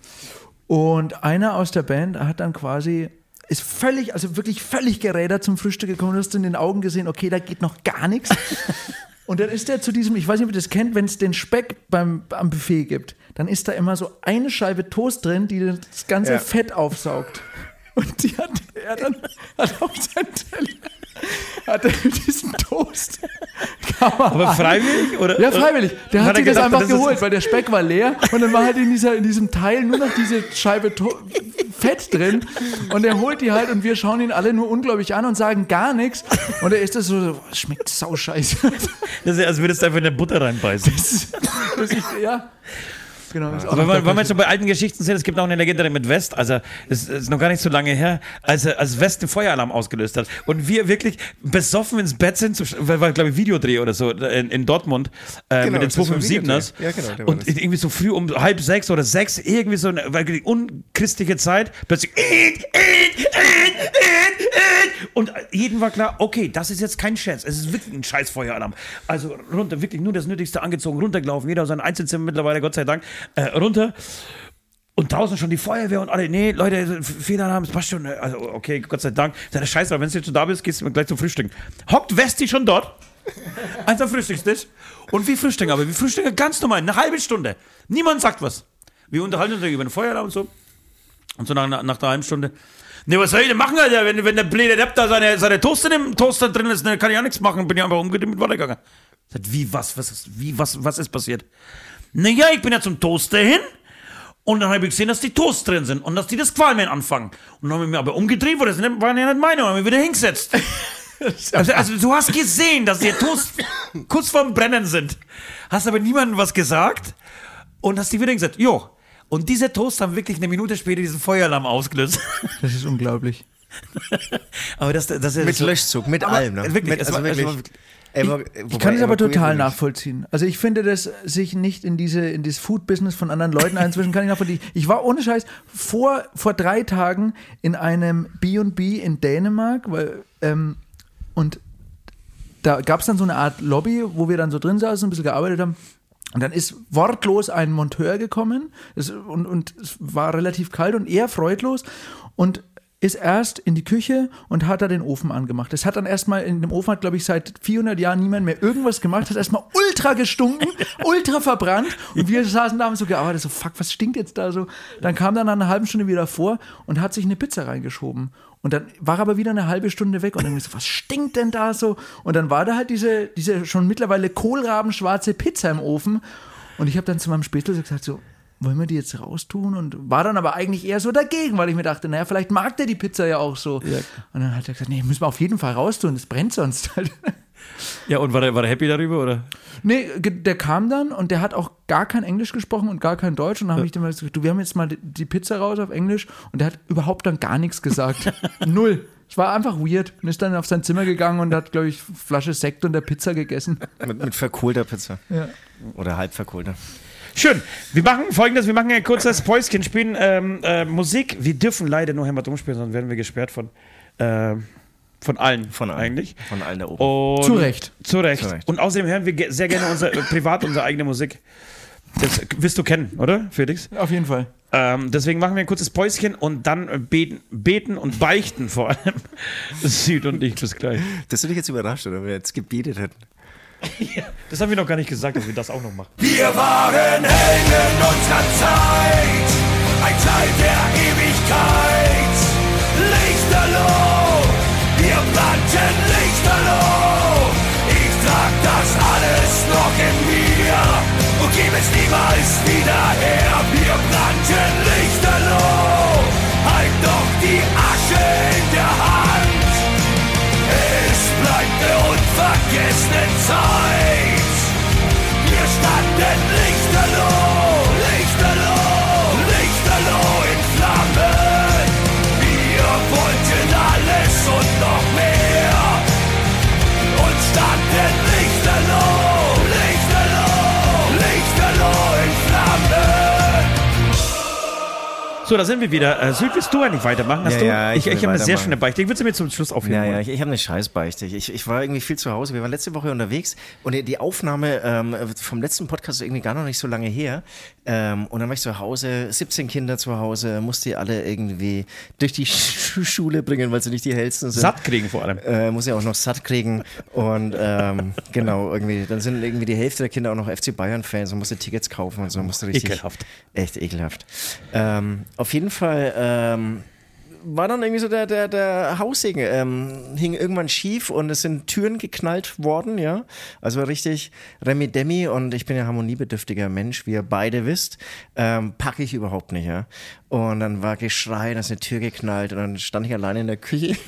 Und einer aus der Band hat dann quasi, ist völlig, also wirklich völlig gerädert zum Frühstück gekommen. Du hast in den Augen gesehen, okay, da geht noch gar nichts. Und dann ist er zu diesem, ich weiß nicht, ob ihr das kennt, wenn es den Speck beim, am Buffet gibt, dann ist da immer so eine Scheibe Toast drin, die das ganze Ja. Fett aufsaugt. Und die hat er dann hat auf seinen Teller hat er diesen Toast. Aber freiwillig? Oder, Ja, freiwillig. Der hat, Hat sich das gedacht, einfach das geholt, weil der Speck war leer und dann war halt in, dieser, in diesem Teil nur noch diese Scheibe To- Fett drin und er holt die halt und wir schauen ihn alle nur unglaublich an und sagen gar nichts und er ist das so, so "Es schmeckt sauscheiße. Das ist, als würdest du einfach in der Butter reinbeißen. Das ist, ja. Genau, auch Aber noch weil, weil wir schon bei alten Geschichten sind, es gibt auch eine Legende mit West, also es ist noch gar nicht so lange her, als, als West den Feueralarm ausgelöst hat und wir wirklich besoffen ins Bett sind, weil war glaube ich Videodreh oder so in, in Dortmund äh, Genau, mit den das war 257ers Videodreh. Ja, genau, der war und das. irgendwie so früh um halb sechs oder sechs, irgendwie so eine wirklich unchristliche Zeit, plötzlich und jedem war klar, okay, das ist jetzt kein Scherz, es ist wirklich ein scheiß Feueralarm. Also runter, wirklich nur das Nötigste angezogen, runtergelaufen, jeder aus seinem Einzelzimmer mittlerweile, Gott sei Dank, äh, runter. Und draußen schon die Feuerwehr und alle, nee, Leute, Fehlalarm, es passt schon. Also, okay, Gott sei Dank. Sag, der Scheiß drauf, wenn du jetzt schon da bist, gehst du gleich zum Frühstück. Hockt Westi schon dort? Eins am Frühstückstisch. Und wir frühstücken aber, wir frühstücken ganz normal, eine halbe Stunde. Niemand sagt was. Wir unterhalten uns über den Feueralarm und so. Und so nach, nach der halben Stunde. Ne, was soll ich denn machen, Alter? Wenn, wenn der blöde Depp da seine, seine Toaster im Toaster drin ist, dann kann ich auch nichts machen. Bin ich einfach umgedreht mit weitergegangen. Wie, was, was ist, wie, was, was ist passiert? Naja, ich bin ja zum Toaster hin und dann habe ich gesehen, dass die Toast drin sind und dass die das Qualmen anfangen. Und dann habe ich mir aber umgedreht, wo das nicht- waren ja nicht meine, und habe mich wieder hingesetzt. Also, also du hast gesehen, dass die Toast kurz vorm Brennen sind. Hast aber niemandem was gesagt und hast die wieder gesagt, jo. Und diese Toast haben wirklich eine Minute später diesen Feueralarm ausgelöst. Das ist unglaublich. aber das, das ist Mit so- Löschzug, mit allem. Ne? wirklich, mit, also war- wirklich. war- Er war- Ich wobei, kann es er aber total nachvollziehen. Also ich finde, das sich nicht in diese in das Food-Business von anderen Leuten einzwischen kann ich nachvollziehen. Ich war ohne Scheiß vor, vor drei Tagen in einem B&B in Dänemark, weil ähm, und da gab es dann so eine Art Lobby, wo wir dann so drin saßen, ein bisschen gearbeitet haben. Und dann ist wortlos ein Monteur gekommen das, und, und es war relativ kalt und eher freudlos und ist erst in die Küche und hat da den Ofen angemacht. Das hat dann erstmal, in dem Ofen hat, glaube ich, seit 400 Jahren niemand mehr irgendwas gemacht, hat erstmal ultra gestunken, ultra verbrannt und wir saßen da und so gearbeitet, so fuck, was stinkt jetzt da so? Dann kam dann nach einer halben Stunde wieder vor und hat sich eine Pizza reingeschoben. Und dann war er aber wieder eine halbe Stunde weg und dann so, was stinkt denn da so? Und dann war da halt diese, diese schon mittlerweile kohlrabenschwarze Pizza im Ofen. Und ich habe dann zu meinem Spätzle so gesagt, so, wollen wir die jetzt raustun? Und war dann aber eigentlich eher so dagegen, weil ich mir dachte, naja, vielleicht mag der die Pizza ja auch so. Und dann hat er gesagt, nee, müssen wir auf jeden Fall raustun, das brennt sonst halt. Ja, und war der, war der happy darüber, oder? Nee, der kam dann und der hat auch gar kein Englisch gesprochen und gar kein Deutsch. Und dann habe ich dem mal gesagt, du, wir haben jetzt mal die, die Pizza raus auf Englisch. Und der hat überhaupt dann gar nichts gesagt. Null. Es war einfach weird. Und ist dann auf sein Zimmer gegangen und hat, glaube ich, Flasche Sekt und der Pizza gegessen. Mit, mit verkohlter Pizza. Ja. Oder halb verkohlter. Schön. Wir machen folgendes: Wir machen ein kurzes Päuschen, spielen ähm, äh, Musik. Wir dürfen leider nur Hämatom spielen, sonst werden wir gesperrt von, ähm, von allen. Von allen. Eigentlich. Von allen da oben. Und Zu Recht. Zu Recht. Zu Recht. Und außerdem hören wir ge- sehr gerne unser, äh, privat unsere eigene Musik. Das wirst du kennen, oder, Felix? Auf jeden Fall. Ähm, deswegen machen wir ein kurzes Päuschen und dann äh, beten, beten und beichten vor allem. Süd und ich, bis gleich. Das hätte dich jetzt überrascht, oder wir jetzt gebetet hätten. Das haben wir noch gar nicht gesagt, dass wir das auch noch machen. Wir waren Helden unserer Zeit, ein Teil der Ewigkeit. Lichterloh, wir brannten Lichterloh. Ich trag das alles noch in mir und gebe es niemals wieder her. Wir brannten Lichterloh, eine unvergessene Zeit. Wir standen lichterloh, So, da sind wir wieder. Äh, Süd, willst du eigentlich weitermachen? Hast Ja, du? ja, ich ich ich habe eine sehr schöne Beichte. Ich würde sie mir zum Schluss aufheben. Ja, ja, ich, ich habe eine Scheißbeichte. Ich, ich war irgendwie viel zu Hause. Wir waren letzte Woche unterwegs und die- die Aufnahme ähm, vom letzten Podcast ist irgendwie gar noch nicht so lange her. Ähm, und dann war ich zu Hause, 17 Kinder zu Hause, musste die alle irgendwie durch die Sch Schule bringen, weil sie nicht die hellsten sind. Satt kriegen vor allem. Äh, muss ja auch noch satt kriegen. Und ähm, genau, irgendwie, dann sind irgendwie die Hälfte der Kinder auch noch FC Bayern-Fans und musste Tickets kaufen und so, musste richtig. Ekelhaft. Echt ekelhaft. Ähm, auf jeden Fall ähm, war dann irgendwie so der, der, der Haussegen, ähm, hing irgendwann schief und es sind Türen geknallt worden, ja. Also richtig Remi Demi und ich bin ja harmoniebedürftiger Mensch, wie ihr beide wisst, ähm, packe ich überhaupt nicht, ja. Und dann war Geschrei, da ist eine Tür geknallt und dann stand ich alleine in der Küche.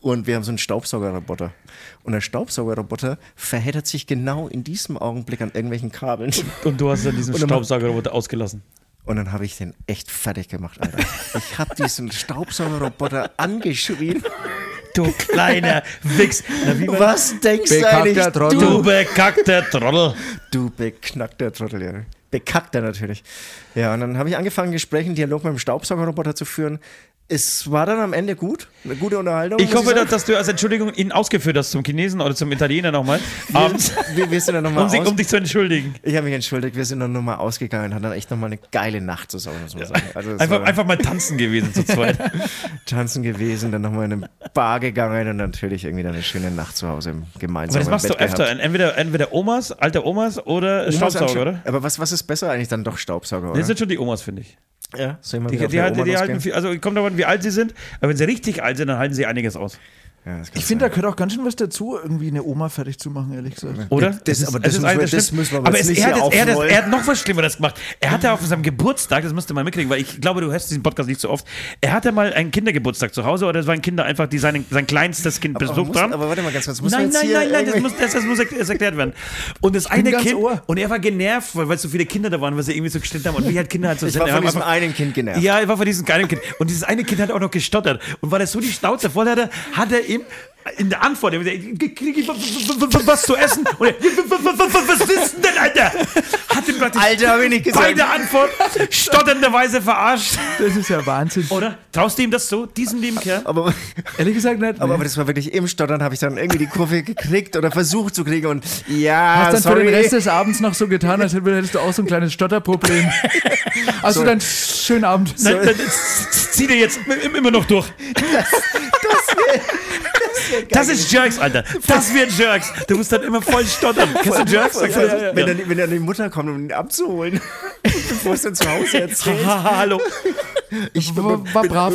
Und wir haben so einen Staubsaugerroboter. Und der Staubsaugerroboter verheddert sich genau in diesem Augenblick an irgendwelchen Kabeln. Und du hast dann diesen dann- Staubsaugerroboter ausgelassen. Und dann habe ich den echt fertig gemacht, Alter. Ich habe diesen Staubsaugerroboter angeschrien. Du kleiner Wichs. Na, Was denkst du Bekackter eigentlich? Trottel. Du Du, bekackter Trottel. du beknackter Trottel, ja. Bekackter natürlich. Ja, und dann habe ich angefangen, Gespräche, einen Dialog mit dem Staubsaugerroboter zu führen. Es war dann am Ende gut. Eine gute Unterhaltung. Ich hoffe, sagen. dass, du als Entschuldigung ihn ausgeführt hast zum Chinesen oder zum Italiener nochmal. Abends, wir, wir sind dann nochmal um, um dich zu entschuldigen. Ich habe mich entschuldigt, wir sind dann nochmal ausgegangen und hatten dann echt nochmal eine geile Nacht zusammen, muss man sagen. Also Einfach, einfach mal tanzen gewesen zu zweit. tanzen gewesen, dann nochmal in eine Bar gegangen und natürlich irgendwie dann eine schöne Nacht zu Hause im gemeinsamen Aber das machst du Bett öfter. gehabt. Entweder, entweder Omas, alte Omas oder Omas Staubsauger, oder? Aber was, was ist besser eigentlich dann doch Staubsauger, oder? Das sind schon die Omas, finde ich. Ja, mal Die, die, die halten viel, also kommt davon, wie alt sie sind, aber wenn sie richtig alt sind, dann halten sie einiges aus. Ja, das Ich finde, da sein. gehört auch ganz schön was dazu, irgendwie eine Oma fertig zu machen, ehrlich gesagt. Oder? Das- aber das ist müssen wir- das müssen wir aber aber jetzt es, nicht er, hat es- er, hat er hat noch was Schlimmeres gemacht. Er hatte auf seinem Geburtstag, das musst du mal mitkriegen, weil ich glaube, du hörst diesen Podcast nicht so oft. Er hatte mal einen Kindergeburtstag zu Hause oder es waren Kinder einfach, die seinen, sein kleinstes Kind aber, besucht muss, haben. aber warte mal ganz kurz. Muss Nein, nein, hier nein, nein, das muss, das, das muss erk- das erklärt werden. Und das eine Kind, Ohr. und er war genervt, weil, weil so viele Kinder da waren, weil sie irgendwie so gestritten haben. Und wie halt Kinder halt so Ich sind. war von diesem einen Kind genervt. ja, er war von diesem kleinen Kind. Und dieses eine Kind hat auch noch gestottert. Und weil er so die Schnauze voll hatte, hat er ihm in der Antwort, er was zu essen? Und er, was ist denn, Alter? Hat ihm praktisch Alter, hab ich nicht gesagt. beide Antwort stotternderweise verarscht. Das ist ja Wahnsinn. Oder? Traust du ihm das so, diesem lieben Kerl? Aber, Ehrlich gesagt nicht. aber, nee. aber das war wirklich im Stottern, habe ich dann irgendwie die Kurve gekriegt oder versucht zu kriegen und ja, Hast dann sorry. für den Rest des Abends noch so getan, als hättest du auch so ein kleines Stotterproblem. Also So. dann schönen Abend. Nein, nein, das zieh dir jetzt immer noch durch. Das ist Jerks, Alter. Das wird Jerks. Du musst dann immer voll stottern. Kennst du Jerks? Ja, ja, ja. wenn, dann, wenn dann die Mutter kommt, um ihn abzuholen, bevor es dann zu Hause erzählt. Hallo. Ich War- war brav.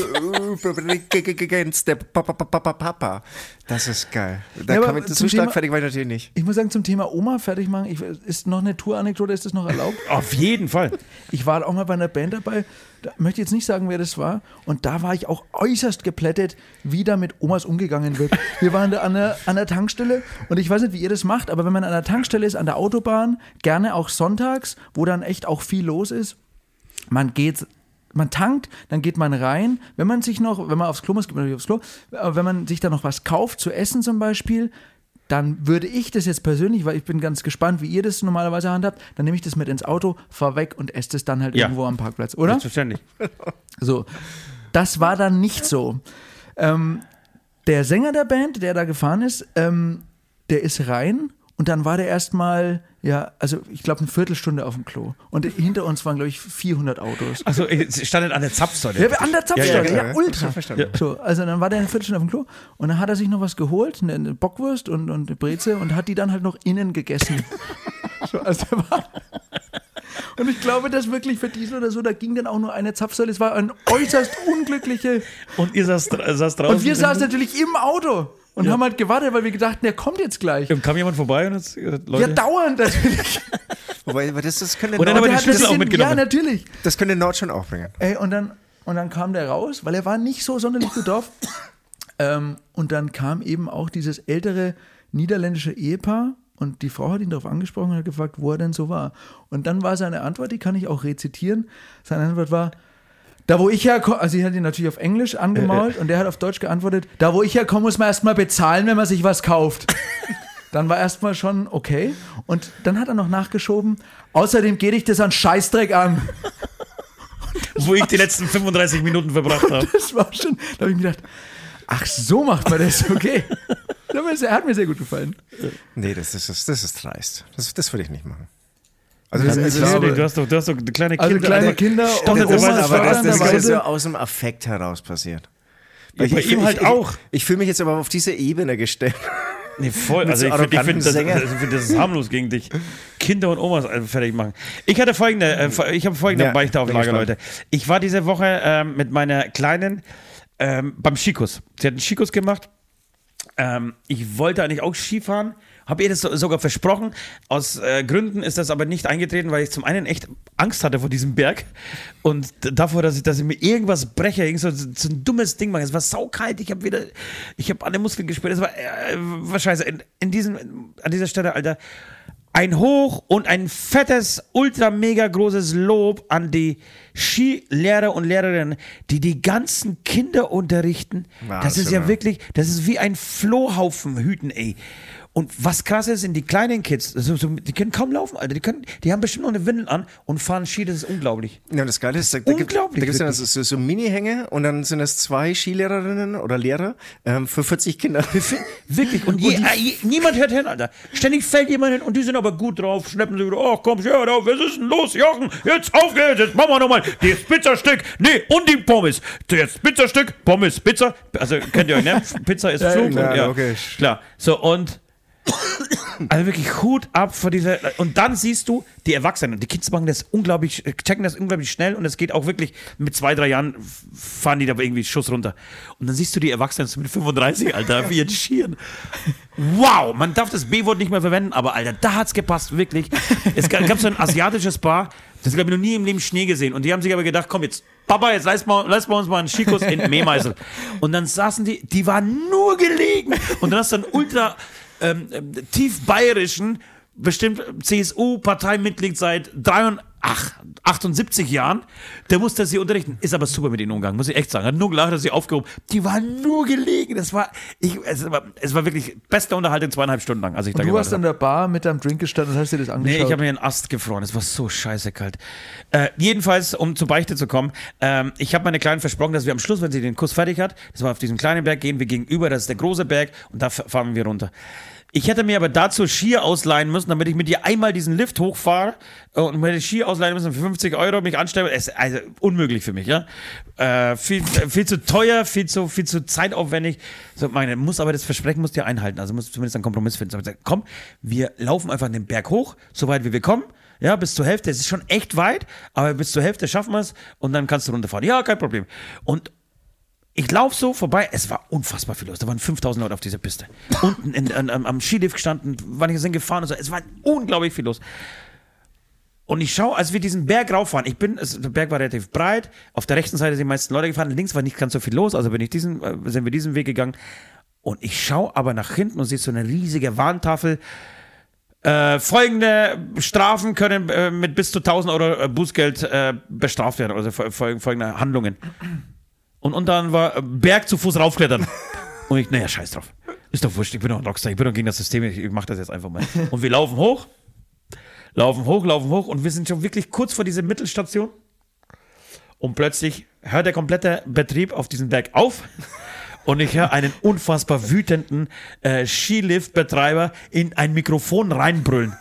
Against der Papa, Papa, Papa. Das ist geil. Da Ja, kann ich, so zum stark Thema- fertig war ich natürlich nicht. Ich muss sagen, zum Thema Oma fertig machen, ich, ist noch eine Touranekdote, ist das noch erlaubt? Auf jeden Fall. Ich war auch mal bei einer Band dabei, da möchte jetzt nicht sagen, wer das war. Und da war ich auch äußerst geplättet, wie da mit Omas umgegangen wird. Wir waren da an der, an der Tankstelle und ich weiß nicht, wie ihr das macht, aber wenn man an der Tankstelle ist, an der Autobahn, gerne auch sonntags, wo dann echt auch viel los ist, man geht, man tankt, dann geht man rein. Wenn man sich noch, wenn man aufs Klo muss, geht man natürlich aufs Klo. Aber wenn man sich da noch was kauft, zu essen zum Beispiel, dann würde ich das jetzt persönlich, weil ich bin ganz gespannt, wie ihr das normalerweise handhabt, dann nehme ich das mit ins Auto, fahr weg und esse das dann halt Ja. irgendwo am Parkplatz, oder? Selbstverständlich. So. Das war dann nicht so. Ähm, der Sänger der Band, der da gefahren ist, ähm, der ist rein und dann war der erstmal, ja, also ich glaube eine Viertelstunde auf dem Klo. Und hinter uns waren, glaube ich, 400 Autos. Also, sie standet an der Zapfsäule. Ja, an der Zapfsäule, ja, ja, ultra. verstanden. So, also dann war der eine Viertelstunde auf dem Klo und dann hat er sich noch was geholt, eine, Bockwurst und, und eine Breze und hat die dann halt noch innen gegessen. so, also der war und ich glaube, dass wirklich für Diesel oder so, da ging dann auch nur eine Zapfsäule. Es war ein äußerst unglückliche. Und ihr saßt, saßt draußen. Und wir saßen natürlich im Auto und haben halt gewartet, weil wir gedacht, der kommt jetzt gleich. Und kam jemand vorbei und hat gesagt, Ja, Leute. dauernd natürlich. Wobei, aber das, das könnte Und dann Nord, aber die Der hat Schlüssel das auch in- mitgenommen. Ja, natürlich. das könnte Nord schon auch bringen. Ey, und dann, und dann kam der raus, weil er war nicht so sonderlich gut drauf. Ähm, und dann kam eben auch dieses ältere niederländische Ehepaar und die Frau hat ihn darauf angesprochen und hat gefragt, wo er denn so war. Und dann war seine Antwort, die kann ich auch rezitieren. Seine Antwort war, da wo ich herkomme, also sie hat ihn natürlich auf Englisch angemault und der hat auf Deutsch geantwortet, da wo ich herkomme, muss man erstmal bezahlen, wenn man sich was kauft. Dann war erstmal schon okay. Und dann hat er noch nachgeschoben, außerdem geht ich das an Scheißdreck an. wo ich die letzten 35 Minuten verbracht habe. Das war schon, da habe ich mir gedacht, ach, so macht man das, okay. Das hat mir sehr- gut gefallen. Nee, das ist, das, das ist dreist. Das, das würde ich nicht machen. Also, Das also, so- du, hast doch, du hast doch kleine Kinder. Also kleine. Kinder und der das, Oma aber das, das ist ja so aus dem Affekt heraus passiert. Ja, bei ich, ihm halt ich, auch. Ich, ich fühle mich jetzt aber auf diese Ebene gestellt. Nee, voll. Also so ich finde, find, das, also find, das ist harmlos gegen dich. Kinder und Omas äh, fertig machen. Ich hatte folgende, äh, ich habe folgende Ja, Beichte auf bin Lager, gespannt. Leute. Ich war diese Woche ähm, mit meiner Kleinen ähm, beim Skikuss. Sie hat einen Skikuss gemacht. Ähm, ich wollte eigentlich auch Skifahren, habe ihr das so, sogar versprochen. Aus äh, Gründen ist das aber nicht eingetreten, weil ich zum einen echt Angst hatte vor diesem Berg und davor, dass ich, dass ich mir irgendwas breche, irgend so, so ein dummes Ding mache. Es war saukalt, ich habe wieder, ich habe alle Muskeln gespürt. Es war, äh, war scheiße. In, in diesem, an dieser Stelle, Alter, ein Hoch und ein fettes, ultra mega großes Lob an die Skilehrer und Lehrerinnen, die die ganzen Kinder unterrichten. das ist ja ja. wirklich, das ist wie ein Flohhaufen hüten, ey. Und was krass ist, sind die kleinen Kids, so, so, die können kaum laufen, Alter. Die, können, die haben bestimmt noch eine Windel an und fahren Ski, das ist unglaublich. Ja, und das Geile ist, da, da gibt es ja so, so Mini-Hänge und dann sind es zwei Skilehrerinnen oder Lehrer ähm, für 40 Kinder. Wirklich. Und, je, äh, je, niemand hört hin, Alter. Ständig fällt jemand hin und die sind aber gut drauf, schleppen sie wieder, ach komm, hör auf, was ist denn los, Jochen? Jetzt auf geht's, jetzt machen wir nochmal das Pizzastück. Nee, und die Pommes. Jetzt Pizzastück, Pommes, Pizza. Also kennt ihr euch, ne? Pizza ist Flug. ja, und, ja, logisch. Klar. So, und Also wirklich Hut ab vor dieser. Und dann siehst du, die Erwachsenen, die Kids machen das unglaublich, checken das unglaublich schnell und es geht auch wirklich mit zwei, drei Jahren fahren die da irgendwie Schuss runter. Und dann siehst du die Erwachsenen mit 35, Alter, wie jetzt schieren. Wow, man darf das B-Wort nicht mehr verwenden, aber Alter, da hat's gepasst, wirklich. Es gab, so ein asiatisches Paar, das habe ich noch nie im Leben Schnee gesehen. Und die haben sich aber gedacht, komm jetzt, Papa, jetzt leist mal, leist mal uns mal einen Skikurs in Mähmeißel. Und dann saßen die, die waren nur gelegen. Und dann hast du einen ultra ähm, tief bayerischen, bestimmt CSU-Parteimitglied seit 83, 78 Jahren, der musste sie unterrichten. Ist aber super mit ihnen umgegangen, muss ich echt sagen. Hat nur gelacht, dass sie aufgehoben. Die waren nur gelegen. Das war, ich, es war, es war wirklich beste Unterhaltung zweieinhalb Stunden lang, als ich da Und du gewartet hast an der Bar mit deinem Drink gestanden und hast dir das Nee, angeschaut. ich habe mir einen Ast gefroren. Es war so scheiße kalt. Äh, jedenfalls, um zur Beichte zu kommen, ähm, ich habe meine Kleinen versprochen, dass wir am Schluss, wenn sie den Kuss fertig hat, das war auf diesen kleinen Berg, gehen wir gegenüber, das ist der große Berg und da fahren wir runter. Ich hätte mir aber dazu Skier ausleihen müssen, damit ich mit ihr einmal diesen Lift hochfahre äh, und mir Skier ausleihen müssen für 50 Euro, mich anstelle. Es ist also unmöglich für mich, ja. Äh, viel, viel zu teuer, viel zu, viel zu zeitaufwendig. So, meine, muss aber das Versprechen musst du ja einhalten. Also muss zumindest einen Kompromiss finden. So, gesagt, komm, wir laufen einfach den Berg hoch, so weit wie wir kommen. Ja, bis zur Hälfte. Es ist schon echt weit, aber bis zur Hälfte schaffen wir es und dann kannst du runterfahren. Ja, kein Problem. Und ich laufe so vorbei, es war unfassbar viel los. Da waren 5000 Leute auf dieser Piste. Unten in, an, am- am Skilift gestanden, wann ich sind gefahren und so. Es war unglaublich viel los. Und ich schaue, als wir diesen Berg rauffahren, ich bin, es, der Berg war relativ breit, auf der rechten Seite sind die meisten Leute gefahren, links war nicht ganz so viel los, also bin ich diesen, äh, sind wir diesen Weg gegangen. Und ich schaue aber nach hinten und sehe so eine riesige Warntafel. Äh, folgende Strafen können äh, mit bis zu 1000 Euro äh, Bußgeld äh, bestraft werden, also fol- fol- folgende Handlungen. Und unten war äh, Berg zu Fuß raufklettern. Und ich, naja, scheiß drauf. Ist doch wurscht, ich bin doch ein Rockstar, ich bin doch gegen das System, ich, ich mach das jetzt einfach mal. Und wir laufen hoch, laufen hoch, laufen hoch und wir sind schon wirklich kurz vor dieser Mittelstation. Und plötzlich hört der komplette Betrieb auf diesem Berg auf. Und ich höre einen unfassbar wütenden äh, Skilift-Betreiber in ein Mikrofon reinbrüllen.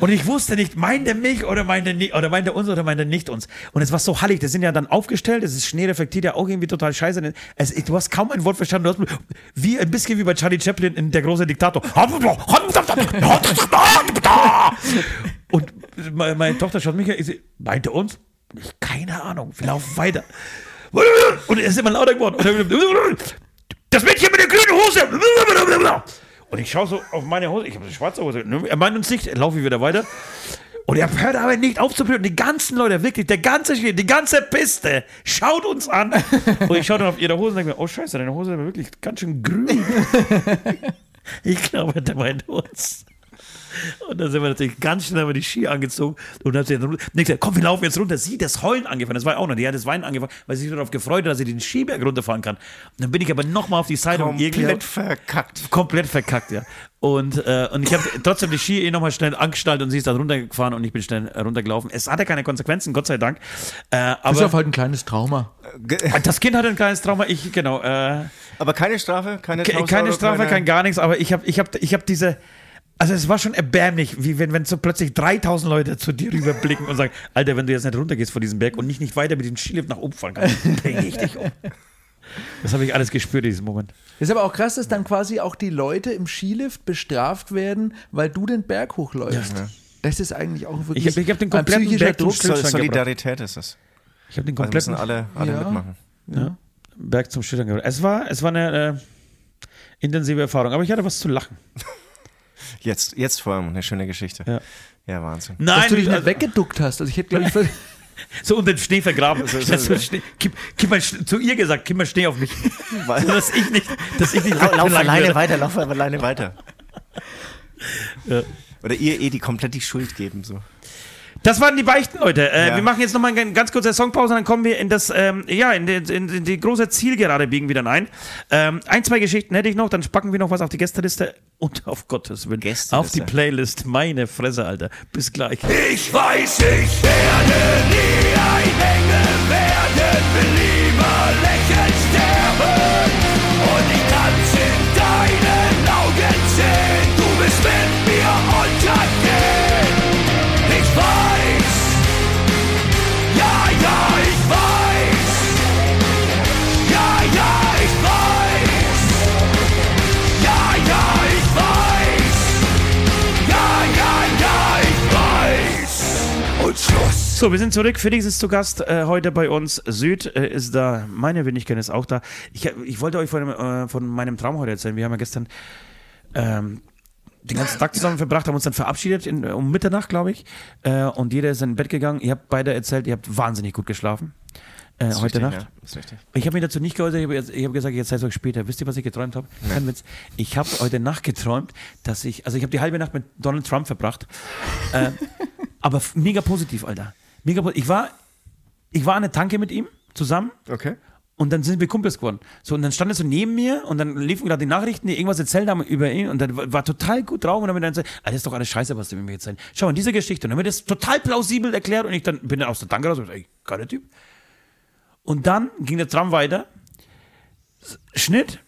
Und ich wusste nicht, meint er mich oder meint er, oder meint er uns oder meint er nicht uns. Und es war so hallig, die sind ja dann aufgestellt, es ist Schnee reflektiert ja auch irgendwie total scheiße. Es, du hast kaum ein Wort verstanden, du hast wie ein bisschen wie bei Charlie Chaplin in Der große Diktator. Und meine, Tochter schaut mich an, ich meint er uns? Ich, keine Ahnung, wir laufen weiter. Und er ist immer lauter geworden. Das Mädchen mit der grünen Hose! Und ich schaue so auf meine Hose, ich habe eine schwarze Hose. Er meint uns nicht, laufe ich wieder weiter. Und er hört aber nicht auf zu brüllen. Die ganzen Leute, wirklich, der ganze Spiel, die ganze Piste schaut uns an. Und ich schaue dann auf ihre Hose und denke mir, oh Scheiße, deine Hose ist wirklich ganz schön grün. ich glaube, der meint uns. Und dann sind wir natürlich ganz schnell mal die Ski angezogen und dann hat sie dann runter- und ich gesagt, komm, wir laufen jetzt runter. Sie das Heulen angefangen, das war auch noch, die hat das Weinen angefangen, weil sie sich darauf gefreut hat, dass sie den Skiberg runterfahren kann. Und dann bin ich aber nochmal auf die Seite und irgendwie Komplett verkackt. komplett verkackt, ja. Und, äh, und ich habe trotzdem die Ski eh nochmal schnell angeschnallt und sie ist dann runtergefahren und ich bin schnell äh, runtergelaufen. Es hatte keine Konsequenzen, Gott sei Dank. Äh, Bis aber auf halt ein kleines Trauma. das Kind hatte ein kleines Trauma, ich, genau. Äh, Aber keine Strafe, keine Ke- 1000 keine Strafe, keine- kein gar nichts, aber ich habe ich hab, ich hab diese. Also es war schon erbärmlich, wie wenn, wenn so plötzlich 3000 Leute zu dir rüberblicken und sagen, Alter, wenn du jetzt nicht runtergehst von diesem Berg und nicht, nicht weiter mit dem Skilift nach oben fahren kannst, bring ich dich um. Das habe ich alles gespürt in diesem Moment. Ist aber auch krass, dass dann quasi auch die Leute im Skilift bestraft werden, weil du den Berg hochläufst. Das ist eigentlich auch wirklich Ich hab- ich hab den ein kompletten psychischer Berg Druck. Sol Solidarität ist es. Ich habe den Also müssen kompletten alle, alle Ja. mitmachen. ja, Berg zum Schüttern gebracht. Es war, es war eine äh, intensive Erfahrung, aber ich hatte was zu lachen. Jetzt, jetzt vor allem eine schöne Geschichte. Ja. Ja, Wahnsinn. Nein, dass du dich nicht also- weggeduckt hast. Also ich hätte, glaube ich, so unter den Schnee vergraben. So, so, so Schnee, kipp, kipp mal, zu ihr gesagt, kipp mal Schnee auf mich. So, dass ich nicht, dass ich nicht Lauf alleine werde. weiter, lauf alleine weiter. Ja. Oder ihr eh die komplett die Schuld geben. So. Das waren die Beichten, Leute. Äh, Ja. Wir machen jetzt nochmal eine ganz kurze Songpause, dann kommen wir in das, ähm, ja, in die, in, in die große Zielgerade biegen wieder ein. Ähm, ein, zwei Geschichten hätte ich noch, dann packen wir noch was auf die Gästeliste und auf Gottes Willen Gästeliste. auf die Playlist. Meine Fresse, Alter. Bis gleich. Ich weiß, ich werde nie ein Engel werden, will lieber lächelnd sterben. So, wir sind zurück. Felix ist zu Gast äh, heute bei uns. Süd äh, ist da. Meine Wenigkeit ist auch da. Ich, ich wollte euch von, äh, von meinem Traum heute erzählen. Wir haben ja gestern ähm, den ganzen Tag zusammen verbracht, haben uns dann verabschiedet in, um Mitternacht, glaube ich. Äh, und jeder ist in Bett gegangen. Ihr habt beide erzählt, ihr habt wahnsinnig gut geschlafen. Äh, Ist heute richtig, Nacht. Ja, ist richtig. Ich habe mich dazu nicht geäußert, ich habe jetzt- ich habe gesagt, jetzt seid euch später. Wisst ihr, was ich geträumt habe? Kein Witz. Ich habe heute Nacht geträumt, dass ich, also ich habe die halbe Nacht mit Donald Trump verbracht. äh, aber mega positiv, Alter. Mega positiv. Ich war, ich war an der Tanke mit ihm zusammen Okay. und dann sind wir Kumpels geworden. So, und dann stand er so neben mir und dann liefen gerade die Nachrichten, die irgendwas erzählt haben über ihn und dann war, war total gut drauf und dann hat er gesagt, ah, das ist doch alles scheiße, was du mir erzählt. Schau mal, diese Geschichte. Und dann hat mir das total plausibel erklärt und ich dann bin dann aus der Tanke raus und ey, geiler Typ. Und dann ging der Tram weiter, Schnitt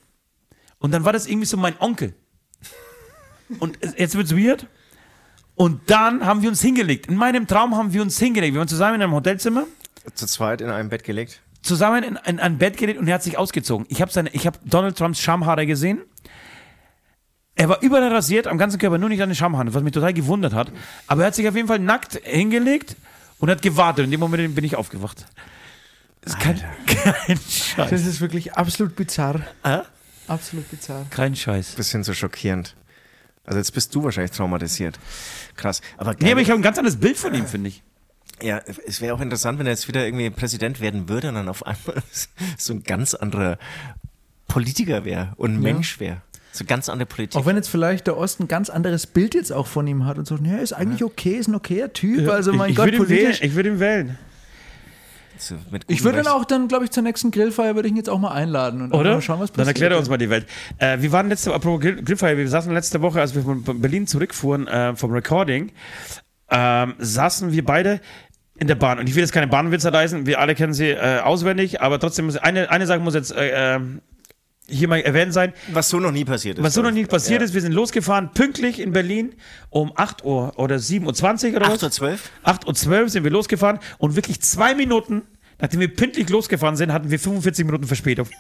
und dann war das irgendwie so mein Onkel. Und jetzt wird's weird. Und dann haben wir uns hingelegt. In meinem Traum haben wir uns hingelegt. Wir waren zusammen in einem Hotelzimmer Zu zweit in einem Bett gelegt. zusammen in, in ein Bett gelegt und er hat sich ausgezogen. Ich habe seine, ich habe Donald Trumps Schamhaare gesehen. Er war überall rasiert, am ganzen Körper, nur nicht an den Schamhaaren, was mich total gewundert hat. Aber er hat sich auf jeden Fall nackt hingelegt und hat gewartet. In dem Moment bin ich aufgewacht. Das ist kein, kein Scheiß. Das ist wirklich absolut bizarr. Äh? Absolut bizarr. Kein Scheiß. Bisschen so schockierend. Also jetzt bist du wahrscheinlich traumatisiert. Krass. Aber, Nee, aber ich habe ein ganz anderes Bild von ihm, finde ich. ja, es wäre auch interessant, wenn er jetzt wieder irgendwie Präsident werden würde und dann auf einmal so ein ganz anderer Politiker wäre und Mensch wäre. So ganz andere Politik. Auch wenn jetzt vielleicht der Osten ein ganz anderes Bild jetzt auch von ihm hat und so, ja, ist eigentlich okay, ist ein okayer Typ. Also mein ich, ich Gott, würde ihn wählen. politisch. Ich würde ihn wählen. So mit Ich würde dann auch dann, glaube ich, zur nächsten Grillfeier würde ich ihn jetzt auch mal einladen und Oder? mal schauen, was Dann passiert. erklärt er uns mal die Welt. Äh, wir waren letzte apropos Grill, Grillfeier, wir saßen letzte Woche, als wir von Berlin zurückfuhren äh, vom Recording, ähm, saßen wir beide in der Bahn. Und ich will jetzt keine Bahnwitze leisten, wir alle kennen sie äh, auswendig, aber trotzdem muss eine, eine Sache muss jetzt äh, ähm, hier mal erwähnt sein. Was so noch nie passiert ist. Was so noch nie passiert ja. ist, wir sind losgefahren, pünktlich in Berlin um 8 Uhr oder 7.20 Uhr oder was? 8.12 Uhr? 8.12 Uhr sind wir losgefahren und wirklich zwei Minuten, nachdem wir pünktlich losgefahren sind, hatten wir 45 Minuten Verspätung.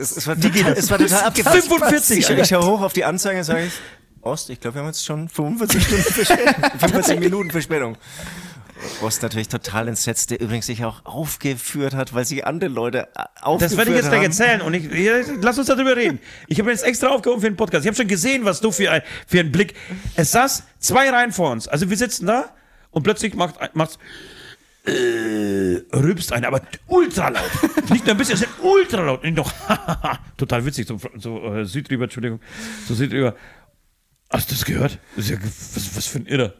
Es, es, war total, es war total abgefuckt. 45, Ich, ich schaue hoch auf die Anzeige und sage ich, Ost, ich glaube, wir haben jetzt schon 45 Stunden Verspätung. 45 Minuten Verspätung. Ost natürlich total entsetzt, der übrigens sich auch aufgeführt hat, weil sich andere Leute äh, aufgeführt Das werde ich jetzt haben. gleich erzählen und ich, lass uns darüber reden. Ich habe jetzt extra aufgehoben für den Podcast. Ich habe schon gesehen, was du für, ein, für einen Blick. Es saß zwei Reihen vor uns. Also wir sitzen da und plötzlich macht macht's äh, rülpst einer, aber ultra laut. Nicht nur ein bisschen, es ist ultra laut. Und noch, total witzig, so, so äh, Südrüber, Entschuldigung, so Südrüber. Hast du das gehört? Das ja, was, was für ein Irrer.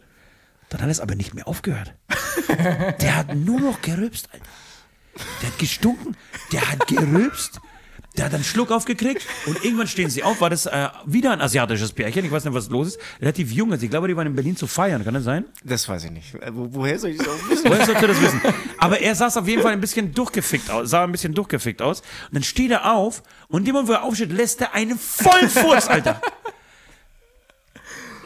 Dann hat es aber nicht mehr aufgehört. Der hat nur noch gerülpst, Alter. Der hat gestunken, der hat gerülpst, der hat einen Schluck aufgekriegt und irgendwann stehen sie auf, war das äh, wieder ein asiatisches Pärchen, ich weiß nicht, was los ist, relativ jung, also ich glaube, die waren in Berlin zu feiern, kann das sein? Das weiß ich nicht. Wo, woher soll ich das auch wissen? Woher sollte das wissen? Aber er sah auf jeden Fall ein bisschen durchgefickt aus, sah ein bisschen durchgefickt aus. Und dann steht er auf und Moment, wo er aufsteht, lässt er einen vollen Furz, Alter.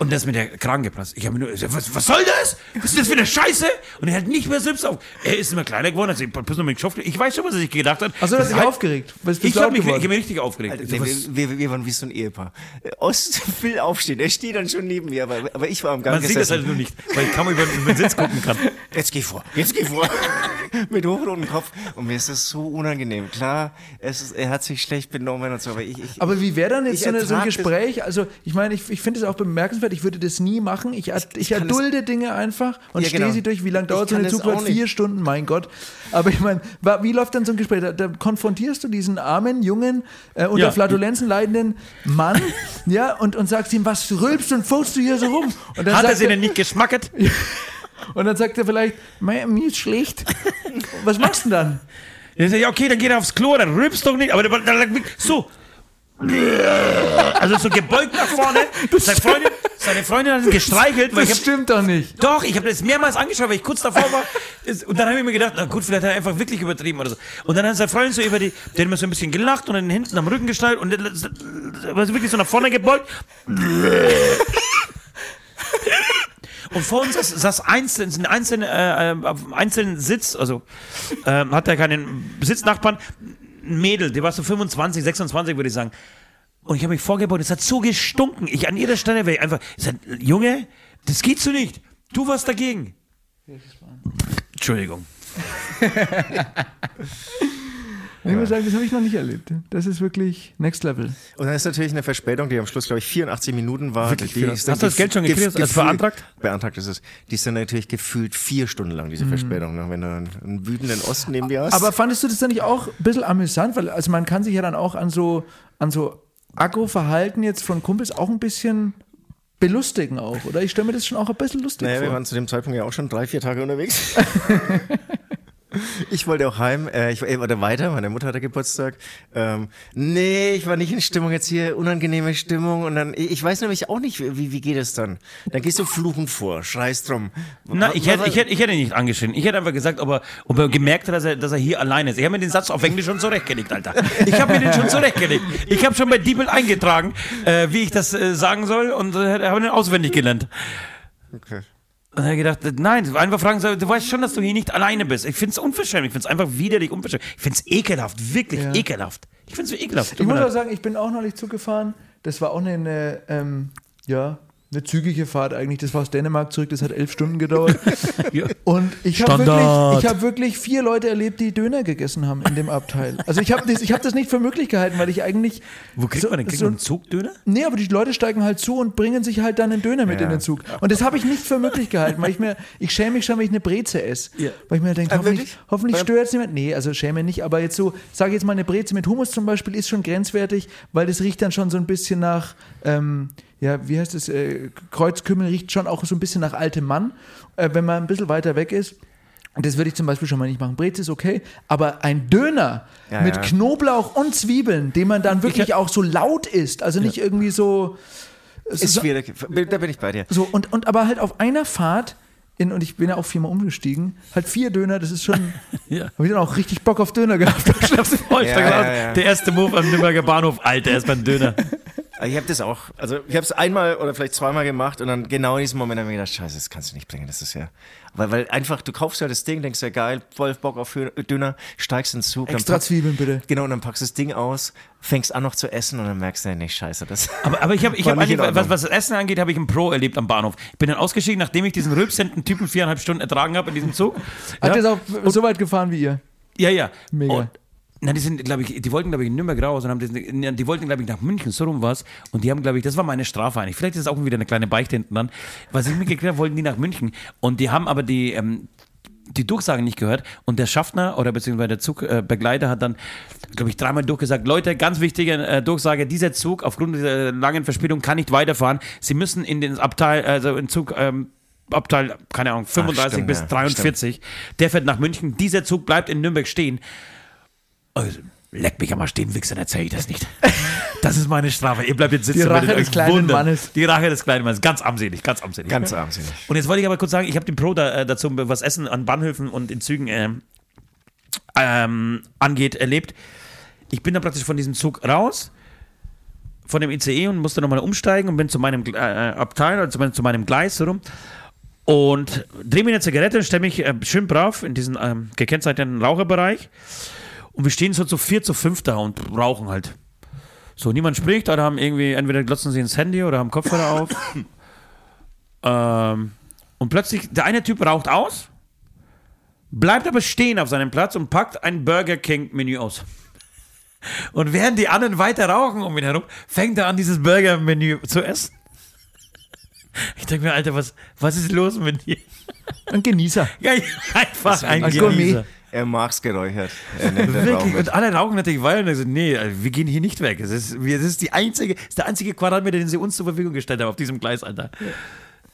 Und das mit der Kragen geplatzt. Ich habe mir nur, gesagt, was, was soll das? Was ist das für eine Scheiße? Und er hat nicht mehr selbst auf. Er ist immer kleiner geworden, also ich, noch mit ich weiß schon, was er sich gedacht hat. Also, Das du hast dich halt- aufgeregt. Was bist Ich habe mich, ich hab mich richtig aufgeregt. Alter, So, nee, wir, wir, wir waren wie so ein Ehepaar. Äh, Ost will aufstehen, er steht dann schon neben mir, aber, aber ich war am Gang man sieht das halt gesessen. nur nicht, weil ich kaum über über den Sitz gucken kann. Jetzt geh vor, jetzt geh vor. Mit hochrotem Kopf. Und mir ist das so unangenehm. Klar, es ist, er hat sich schlecht benommen und so, aber ich. ich Aber wie wäre dann jetzt so, eine, so ein Gespräch? Also, ich meine, ich, ich finde es auch bemerkenswert, ich würde das nie machen. Ich, ich, kann erdulde Dinge einfach und Ja, stehe genau. sie durch. Wie lange Ich dauert so eine Zugfahrt? Vier Stunden, mein Gott. Aber ich meine, wie läuft dann so ein Gespräch? Da, da konfrontierst du diesen armen, jungen, äh, unter Ja. Flatulenzen leidenden Mann, ja, und, und sagst ihm, was rülpst und furzt du hier so rum? Und dann Hat er sie denn nicht geschmacket? Und dann sagt er vielleicht, "Mei, mir ist schlecht. Was machst du denn dann? Ich, ja, okay, dann geht er aufs Klo, dann rülpst doch nicht, aber dann, dann, so. Also so gebeugt nach vorne. Seine Freundin, seine Freundin hat ihn gestreichelt, Das hab, stimmt doch nicht. doch, ich habe das mehrmals angeschaut, weil ich kurz davor war. Und dann habe ich mir gedacht, na gut, vielleicht hat er einfach wirklich übertrieben oder so. Und dann hat seine Freundin so über die, der hat mir so ein bisschen gelacht und dann hinten am Rücken gestreichelt und war so wirklich so nach vorne gebeugt. Und vor uns saß, saß einzeln, sind einzelne, äh, äh, auf einzelnen Sitz, also ähm, hat er keinen Sitznachbarn, ein Mädel, die war so 25, 26, würde ich sagen. Und ich habe mich vorgebaut, es hat so gestunken. Ich an jeder Stelle wäre ich einfach, ich sag, Junge, das geht so nicht. Du warst dagegen. Entschuldigung. Ich muss sagen, das habe ich noch nicht erlebt. Das ist wirklich Next Level. Und dann ist natürlich eine Verspätung, die am Schluss, glaube ich, 84 Minuten war. Wirklich die 84? ist dann Hast du das Geld schon gekriegt? gefühlt- beantragt? Beantragt ist es. Die ist dann natürlich gefühlt vier Stunden lang, diese Verspätung, ne? wenn du einen, wütenden Osten neben dir hast. Aber fandest du das dann nicht auch ein bisschen amüsant? Weil also man kann sich ja dann auch an so, an so Agro-Verhalten jetzt von Kumpels auch ein bisschen belustigen auch, oder? Ich stelle mir das schon auch ein bisschen lustig Naja, wir vor. waren zu dem Zeitpunkt ja auch schon drei, vier Tage unterwegs. Ich wollte auch heim, äh, ich wollte weiter, meine Mutter hatte Geburtstag. Ähm, nee, ich war nicht in Stimmung jetzt hier, unangenehme Stimmung. Und dann, ich weiß nämlich auch nicht, wie, wie geht es dann? Dann gehst du fluchend vor, schreist drum. Na, ich hätte, ich, hätte, ich hätte ihn nicht angeschrien. Ich hätte einfach gesagt, ob er, ob er gemerkt hat, dass er, dass er hier alleine ist. Ich habe mir den Satz auf Englisch schon zurechtgelegt, Alter. Ich habe mir den schon zurechtgelegt. Ich habe schon bei Diebel eingetragen, äh, wie ich das äh, sagen soll und äh, habe ihn auswendig gelernt. Okay. Und er hat gedacht, nein, einfach fragen soll, du weißt schon, dass du hier nicht alleine bist. Ich finde es unverschämt, ich finde es einfach widerlich unverschämt. Ich finde es ekelhaft, wirklich Ja. ekelhaft. Ich finde es so ekelhaft. Ich muss auch sagen, ich bin auch neulich Zug gefahren. Das war auch eine, eine ähm, ja, eine zügige Fahrt eigentlich. Das war aus Dänemark zurück, das hat elf Stunden gedauert. Ja. Und ich habe wirklich, ich hab wirklich vier Leute erlebt, die Döner gegessen haben in dem Abteil. Also ich habe das, ich hab das nicht für möglich gehalten, weil ich eigentlich. Wo kriegt so, man denn? Kriegt so, man einen Zugdöner? Nee, aber die Leute steigen halt zu und bringen sich halt dann einen Döner mit Ja. in den Zug. Und das habe ich nicht für möglich gehalten, weil ich mir, ich schäme mich schon, wenn ich eine Breze esse. Ja. Weil ich mir denke, Ah, hoffentlich, hoffentlich stört es niemand. Nee, also schäme nicht, aber jetzt so, sage jetzt mal, eine Breze mit Hummus zum Beispiel ist schon grenzwertig, weil das riecht dann schon so ein bisschen nach, ähm, ja, wie heißt es, äh, Kreuzkümmel riecht schon auch so ein bisschen nach altem Mann, äh, wenn man ein bisschen weiter weg ist. Und das würde ich zum Beispiel schon mal nicht machen. Breze ist okay, aber ein Döner Ja, mit ja. Knoblauch und Zwiebeln, den man dann wirklich auch so laut isst, also nicht irgendwie so. Ist so- schwierig, da bin ich bei dir. so, und, und aber halt auf einer Fahrt, in, und ich bin ja auch viermal umgestiegen, halt vier Döner, das ist schon. Ja. Habe ich dann auch richtig Bock auf Döner gehabt. Ich Ja, ja, ja. Der erste Move am Nürnberger Bahnhof, Alter, erst beim Döner. Aber Ich habe das auch, also ich habe es einmal oder vielleicht zweimal gemacht und dann genau in diesem Moment habe ich mir gedacht, scheiße, das kannst du nicht bringen, das ist ja, weil, weil einfach, du kaufst ja das Ding, denkst ja geil, voll Bock auf Döner, steigst in den Zug, Extra pack- Zwiebeln bitte. Genau, und dann packst du das Ding aus, fängst an noch zu essen und dann merkst du, nee, scheiße, das. Aber, aber ich habe ich hab nicht eigentlich, was, was das Essen angeht, habe ich einen Pro erlebt am Bahnhof. Ich bin dann ausgestiegen, nachdem ich diesen rülpsenden Typen viereinhalb Stunden ertragen habe in diesem Zug. Hat Ja, das auch so weit gefahren wie ihr? ja, ja. Mega. Und, na, die sind, glaube ich, die wollten, glaube ich, in Nürnberg raus und haben das, die wollten, glaube ich, nach München, so rum was. Und die haben, glaube ich, das war meine Strafe eigentlich. Vielleicht ist es auch wieder eine kleine Beichte hinten dran. Was ich mitgekriegt habe, wollten die nach München. Und die haben aber die, ähm, die Durchsagen nicht gehört und der Schaffner oder beziehungsweise der Zugbegleiter hat dann, glaube ich, dreimal durchgesagt, Leute, ganz wichtige äh, Durchsage, dieser Zug aufgrund dieser langen Verspätung kann nicht weiterfahren. Sie müssen in den Abteil, also in Zug, ähm, Abteil, keine Ahnung, 35 stimmt, bis ja, 43. Der fährt nach München, dieser Zug bleibt in Nürnberg stehen. Also, leck mich am Arsch, dem Wichsern erzähle ich das nicht. Das ist meine Strafe. Ihr bleibt jetzt sitzen. Die Rache des kleinen wundern. Mannes. Die Rache des kleinen Mannes. Ganz armselig, ganz armselig. Ganz armselig. Und jetzt wollte ich aber kurz sagen, ich habe den Pro da, äh, dazu, was Essen an Bahnhöfen und in Zügen ähm, ähm, angeht, erlebt. Ich bin dann praktisch von diesem Zug raus, von dem ICE und musste nochmal umsteigen und bin zu meinem Gle- äh, Abteil, oder zu meinem, zu meinem Gleis rum. Und drehe mir eine Zigarette und stelle mich äh, schön brav in diesen ähm, gekennzeichneten Raucherbereich. Und wir stehen so zu vier, zu fünf da und rauchen halt. So, niemand spricht, oder haben irgendwie, entweder glotzen sie ins Handy oder haben Kopfhörer auf. ähm, und plötzlich, der eine Typ raucht aus, bleibt aber stehen auf seinem Platz und packt ein Burger King Menü aus. Und während die anderen weiter rauchen um ihn herum, fängt er an, dieses Burger Menü zu essen. Ich denke mir, Alter, was, was ist los mit dir? Ein Genießer. Ja, einfach ein ein Gourmet. Er mag's geräuchert. Er Wirklich. Und alle rauchen natürlich weiter und so, nee, wir gehen hier nicht weg. Es ist, das ist, die einzige, ist der einzige Quadratmeter, den sie uns zur Verfügung gestellt haben auf diesem Gleis, Alter.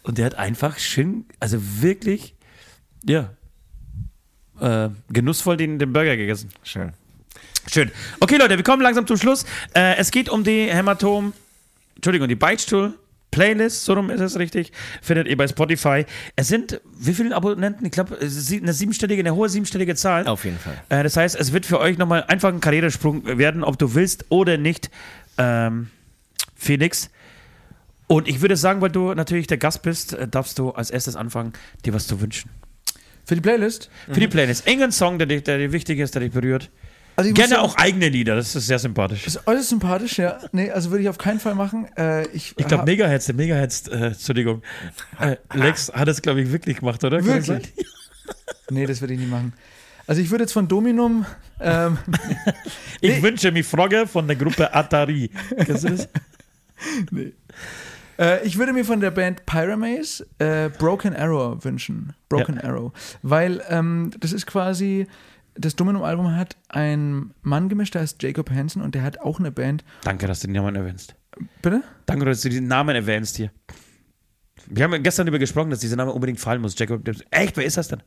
Und der hat einfach schön, also wirklich, ja, äh, genussvoll den, den Burger gegessen. Schön. Schön. Okay, Leute, wir kommen langsam zum Schluss. Äh, es geht um die Hämatom, Entschuldigung, die Beichtstuhl. Playlist, so rum ist es richtig, findet ihr bei Spotify. Es sind, wie viele Abonnenten? Ich glaube, eine siebenstellige, eine hohe siebenstellige Zahl. Auf jeden Fall. Äh, das heißt, es wird für euch nochmal einfach ein Karrieresprung werden, ob du willst oder nicht, ähm, Felix. Und ich würde sagen, weil du natürlich der Gast bist, äh, darfst du als erstes anfangen, dir was zu wünschen. Für die Playlist? Für die Playlist. Irgendein Song, der, dich, der dir wichtig ist, der dich berührt. Also Gerne sagen, auch eigene Lieder, das ist sehr sympathisch. Ist äußerst sympathisch, ja. Nee, also würde ich auf keinen Fall machen. Äh, ich Ich glaube, hab- Megahertz, der Megahertz, äh, Entschuldigung, äh, Lex hat das, glaube ich, wirklich gemacht, oder? Wirklich? Nee, das würde ich nicht machen. Also ich würde jetzt von Dominum, ähm, Ich wünsche mir Frage von der Gruppe Atari. Kennst du das? äh, ich würde mir von der Band Pyramaze äh, Broken Arrow wünschen. Broken Arrow. Weil ähm, das ist quasi, das Dominum-Album hat ein Mann gemischt, der heißt Jacob Hansen und der hat auch eine Band. Danke, dass du den Namen erwähnst. Bitte? Danke, dass du diesen Namen erwähnst hier. Wir haben gestern darüber gesprochen, dass dieser Name unbedingt fallen muss. Jacob, echt, wer ist das denn?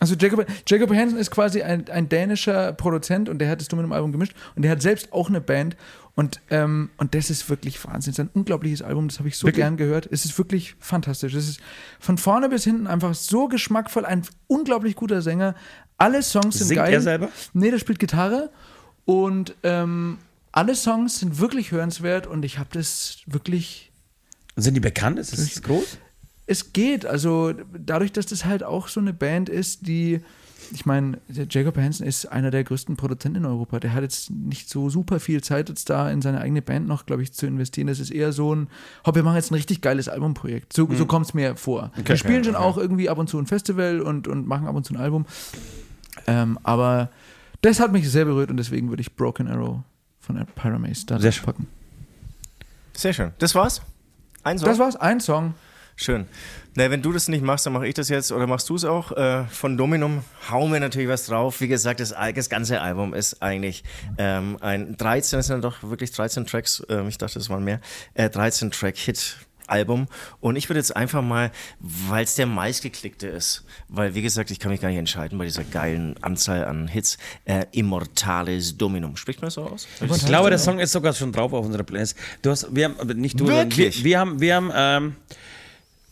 Also Jacob, Jacob Hansen ist quasi ein, ein dänischer Produzent und der hat das Dominum-Album gemischt und der hat selbst auch eine Band und, ähm, und das ist wirklich Wahnsinn. Es ist ein unglaubliches Album, das habe ich so Wirklich? gern gehört. Es ist wirklich fantastisch. Es ist von vorne bis hinten einfach so geschmackvoll, ein unglaublich guter Sänger. Alle Songs sind Singt geil. er selber? Nee, der spielt Gitarre und ähm, alle Songs sind wirklich hörenswert und ich habe das wirklich Sind die bekannt? Ist das groß? es geht. Also dadurch, dass das halt auch so eine Band ist, die, ich meine, Jacob Hansen ist einer der größten Produzenten in Europa. Der hat jetzt nicht so super viel Zeit jetzt da in seine eigene Band noch, glaube ich, zu investieren. Das ist eher so ein, hopp, wir machen jetzt ein richtig geiles Albumprojekt. So, so kommt es mir vor. wir spielen schon auch irgendwie ab und zu ein Festival und, und machen ab und zu ein Album. Ähm, aber das hat mich sehr berührt und deswegen würde ich Broken Arrow von Pyramaze da Sehr schön. packen. Sehr schön. Das war's? Ein Song? Das war's, ein Song. Schön. Na, wenn du das nicht machst, dann mache ich das jetzt oder machst du es auch? Äh, von Dominum hauen wir natürlich was drauf. Wie gesagt, das, das ganze Album ist eigentlich ähm, ein 13, es sind doch wirklich 13 Tracks, ähm, ich dachte, es waren mehr, äh, 13 Track Hit. Album und ich würde jetzt einfach mal, weil es der meistgeklickte ist, weil wie gesagt, ich kann mich gar nicht entscheiden bei dieser geilen Anzahl an Hits, äh, Immortales Dominum. Spricht man das so aus? Ich glaube, der Song ist sogar schon drauf auf unserer Playlist. Du hast, wir haben, nicht du, Wirklich? Wir, wir haben, wir haben, ähm,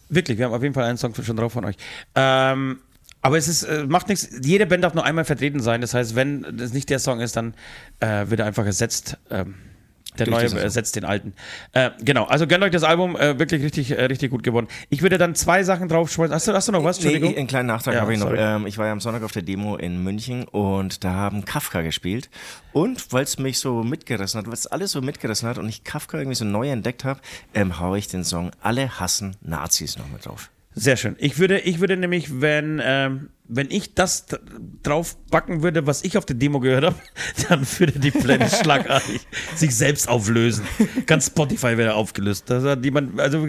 wirklich, wir haben auf jeden Fall einen Song schon drauf von euch. Ähm, aber es ist, äh, macht nichts. Jede Band darf nur einmal vertreten sein. Das heißt, wenn das nicht der Song ist, dann äh, wird er einfach ersetzt. Ähm, der neue ersetzt den alten. Äh, genau, also gönnt euch das Album, äh, wirklich richtig, äh, richtig gut geworden. Ich würde dann zwei Sachen draufschmeißen. Hast du, hast du noch was? Nee, Entschuldigung. einen kleinen Nachtrag Ja, habe ich noch. Ähm, ich war ja am Sonntag auf der Demo in München und da haben Kafka gespielt. Und weil es mich so mitgerissen hat, weil es alles so mitgerissen hat und ich Kafka irgendwie so neu entdeckt habe, ähm, haue ich den Song Alle hassen Nazis noch mit drauf. Sehr schön. Ich würde, ich würde nämlich, wenn, ähm, wenn ich das drauf backen würde, was ich auf der Demo gehört habe, dann würde die Playlist schlagartig sich selbst auflösen. Ganz Spotify wäre aufgelöst. Das hat jemand, also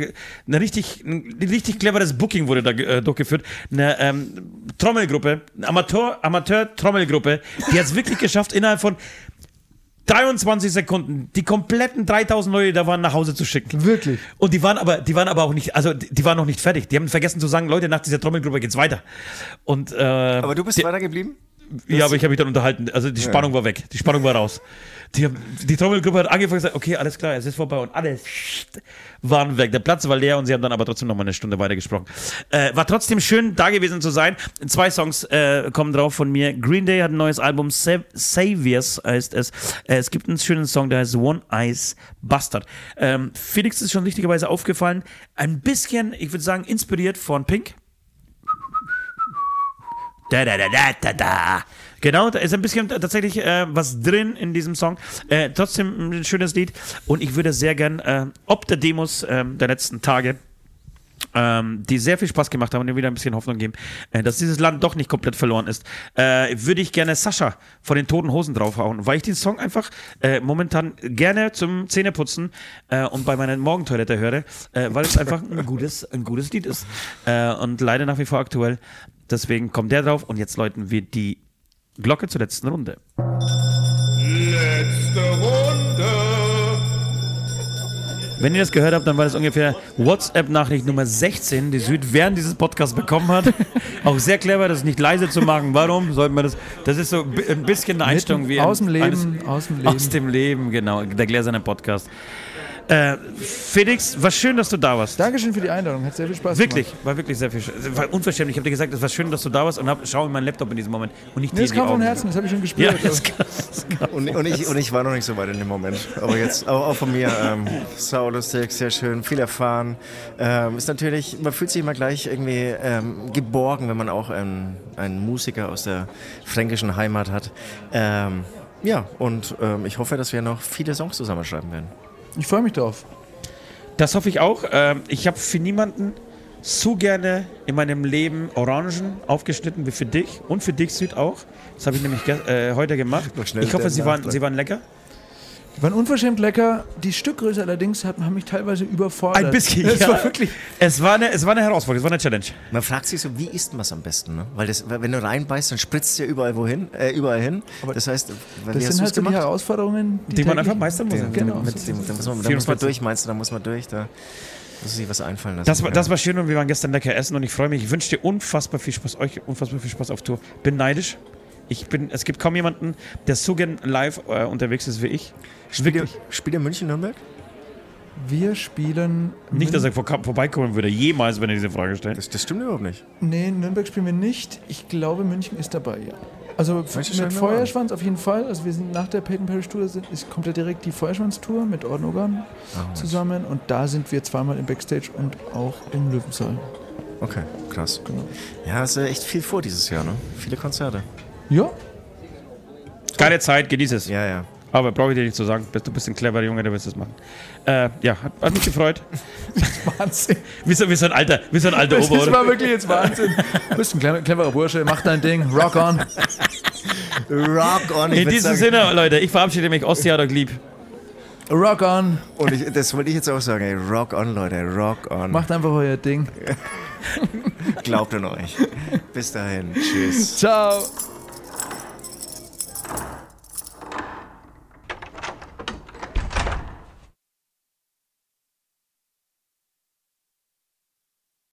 eine richtig, ein richtig cleveres Booking wurde da äh, durchgeführt. Eine ähm, Trommelgruppe, eine Amateur, Amateur-Trommelgruppe, die hat es wirklich geschafft, innerhalb von 23 Sekunden die kompletten 3000 Leute, die da waren, nach Hause zu schicken. Wirklich? Und die waren aber, die waren aber auch nicht, also die, die waren noch nicht fertig. Die haben vergessen zu sagen, Leute, nach dieser Trommelgruppe geht's weiter. Und äh, Aber du bist weitergeblieben? ja, aber ich habe mich dann unterhalten. Also die Spannung war weg, die Spannung war raus. Die, die Trommelgruppe hat angefangen und gesagt, okay, alles klar, es ist vorbei und alle waren weg. Der Platz war leer und sie haben dann aber trotzdem noch mal eine Stunde weiter gesprochen. Äh, war trotzdem schön, da gewesen zu sein. Zwei Songs äh, kommen drauf von mir. Green Day hat ein neues Album, Sa Saviors heißt es. Äh, es gibt einen schönen Song, der heißt One Eyes Bastard. Ähm, Felix ist schon richtigerweise aufgefallen. Ein bisschen, ich würde sagen, inspiriert von Pink. Da, da, da, da, da, da. Genau, da ist ein bisschen tatsächlich äh, was drin in diesem Song. Äh, trotzdem ein schönes Lied. Und ich würde sehr gern, äh, ob der Demos ähm, der letzten Tage, ähm, die sehr viel Spaß gemacht haben und mir wieder ein bisschen Hoffnung geben, äh, dass dieses Land doch nicht komplett verloren ist, äh, würde ich gerne Sascha von den Toten Hosen draufhauen, weil ich den Song einfach äh, momentan gerne zum Zähneputzen äh, und bei meiner Morgentoilette höre, äh, weil es einfach ein gutes, ein gutes Lied ist äh, und leider nach wie vor aktuell. Deswegen kommt der drauf und jetzt läuten wir die Glocke zur letzten Runde. Letzte Runde. Wenn ihr das gehört habt, dann war das ungefähr WhatsApp-Nachricht Nummer 16, die Süd während dieses Podcasts bekommen hat. Auch sehr clever, das nicht leise zu machen. Warum sollte man das? Das ist so ein bisschen eine Einstellung wie aus dem Leben, eines- aus dem Leben. Aus dem Leben, genau. Der gläserne Podcast. Äh, Felix, war schön, dass du da warst. Dankeschön für die Einladung, hat sehr viel Spaß Wirklich, gemacht. war wirklich sehr viel. sch- War unverschämlich. Ich habe dir gesagt, es war schön, dass du da warst und hab, schau in meinen Laptop in diesem Moment und nicht Nee, dir das kam von. Herzen, das habe ich schon Ja, gespürt. das das kann. Und, und, ich, und ich war noch nicht so weit in dem Moment. Aber jetzt auch, auch von mir ähm, sau lustig, sehr schön, viel erfahren. Ähm, ist natürlich, man fühlt sich immer gleich irgendwie ähm, geborgen, wenn man auch einen, einen Musiker aus der fränkischen Heimat hat. Ähm, ja, und ähm, ich hoffe, dass wir noch viele Songs zusammenschreiben werden. Ich freue mich drauf. Das hoffe ich auch. Ähm, ich habe für niemanden so gerne in meinem Leben Orangen aufgeschnitten wie für dich und für dich Süd auch. Das habe ich nämlich äh, heute gemacht. Ich hoffe, sie waren, sie waren lecker. Die waren unverschämt lecker. Die Stückgröße allerdings hat, haben mich teilweise überfordert. Ein bisschen, Es ja. war wirklich. Es war, eine, es war eine Herausforderung, es war eine Challenge. Man fragt sich so, wie isst man es am besten? Ne? Weil das, wenn du reinbeißt, dann spritzt es ja überall wohin, äh, überall hin. das heißt, Das sind halt so die gemacht? Herausforderungen, die, Die man einfach meistern muss. Den, Genau, mit, dem, da, muss man, da muss man 44. durch, meinst du, da muss man durch, da muss sich was einfallen lassen. Das war, das war schön und wir waren gestern lecker essen und ich freue mich. Ich wünsche dir unfassbar viel Spaß, euch unfassbar viel Spaß auf Tour. Bin neidisch. Ich bin, es gibt kaum jemanden, der so gern live äh, unterwegs ist wie ich. Spielt ihr, spielt ihr München, Nürnberg? Wir spielen. Nicht, dass er vor, vorbeikommen würde, jemals, wenn er diese Frage stellt. Das, das stimmt überhaupt nicht. Nee, Nürnberg spielen wir nicht. Ich glaube, München ist dabei, ja. Also schreiben mit Feuerschwanz auf jeden Fall. Also wir sind nach der Peyton Parish Tour, sind, ist, kommt ja direkt die Feuerschwanz-Tour mit Orden Ogan Ah, zusammen. Und da sind wir zweimal im Backstage und auch im Löwensaal. Okay, krass. Genau. Ja, es ist echt viel vor dieses Jahr, ne? Viele Konzerte. Ja, Geile Zeit, genieß es. Ja, ja. Aber brauche ich dir nicht zu sagen. Du bist ein cleverer Junge, der wirst das machen. Äh, ja, hat, hat mich gefreut. Wahnsinn. Wie so, wie so ein alter, wie so ein alter Das Ober, war oder? wirklich jetzt Wahnsinn. Du bist ein clever- cleverer Bursche, mach dein Ding, rock on. Rock on. ich In diesem sagen- Sinne, Leute, ich verabschiede mich. Hat euch lieb. Rock on. Und ich, das wollte ich jetzt auch sagen, ey, rock on, Leute, rock on. Macht einfach euer Ding. Glaubt an euch. Bis dahin. Tschüss. Ciao.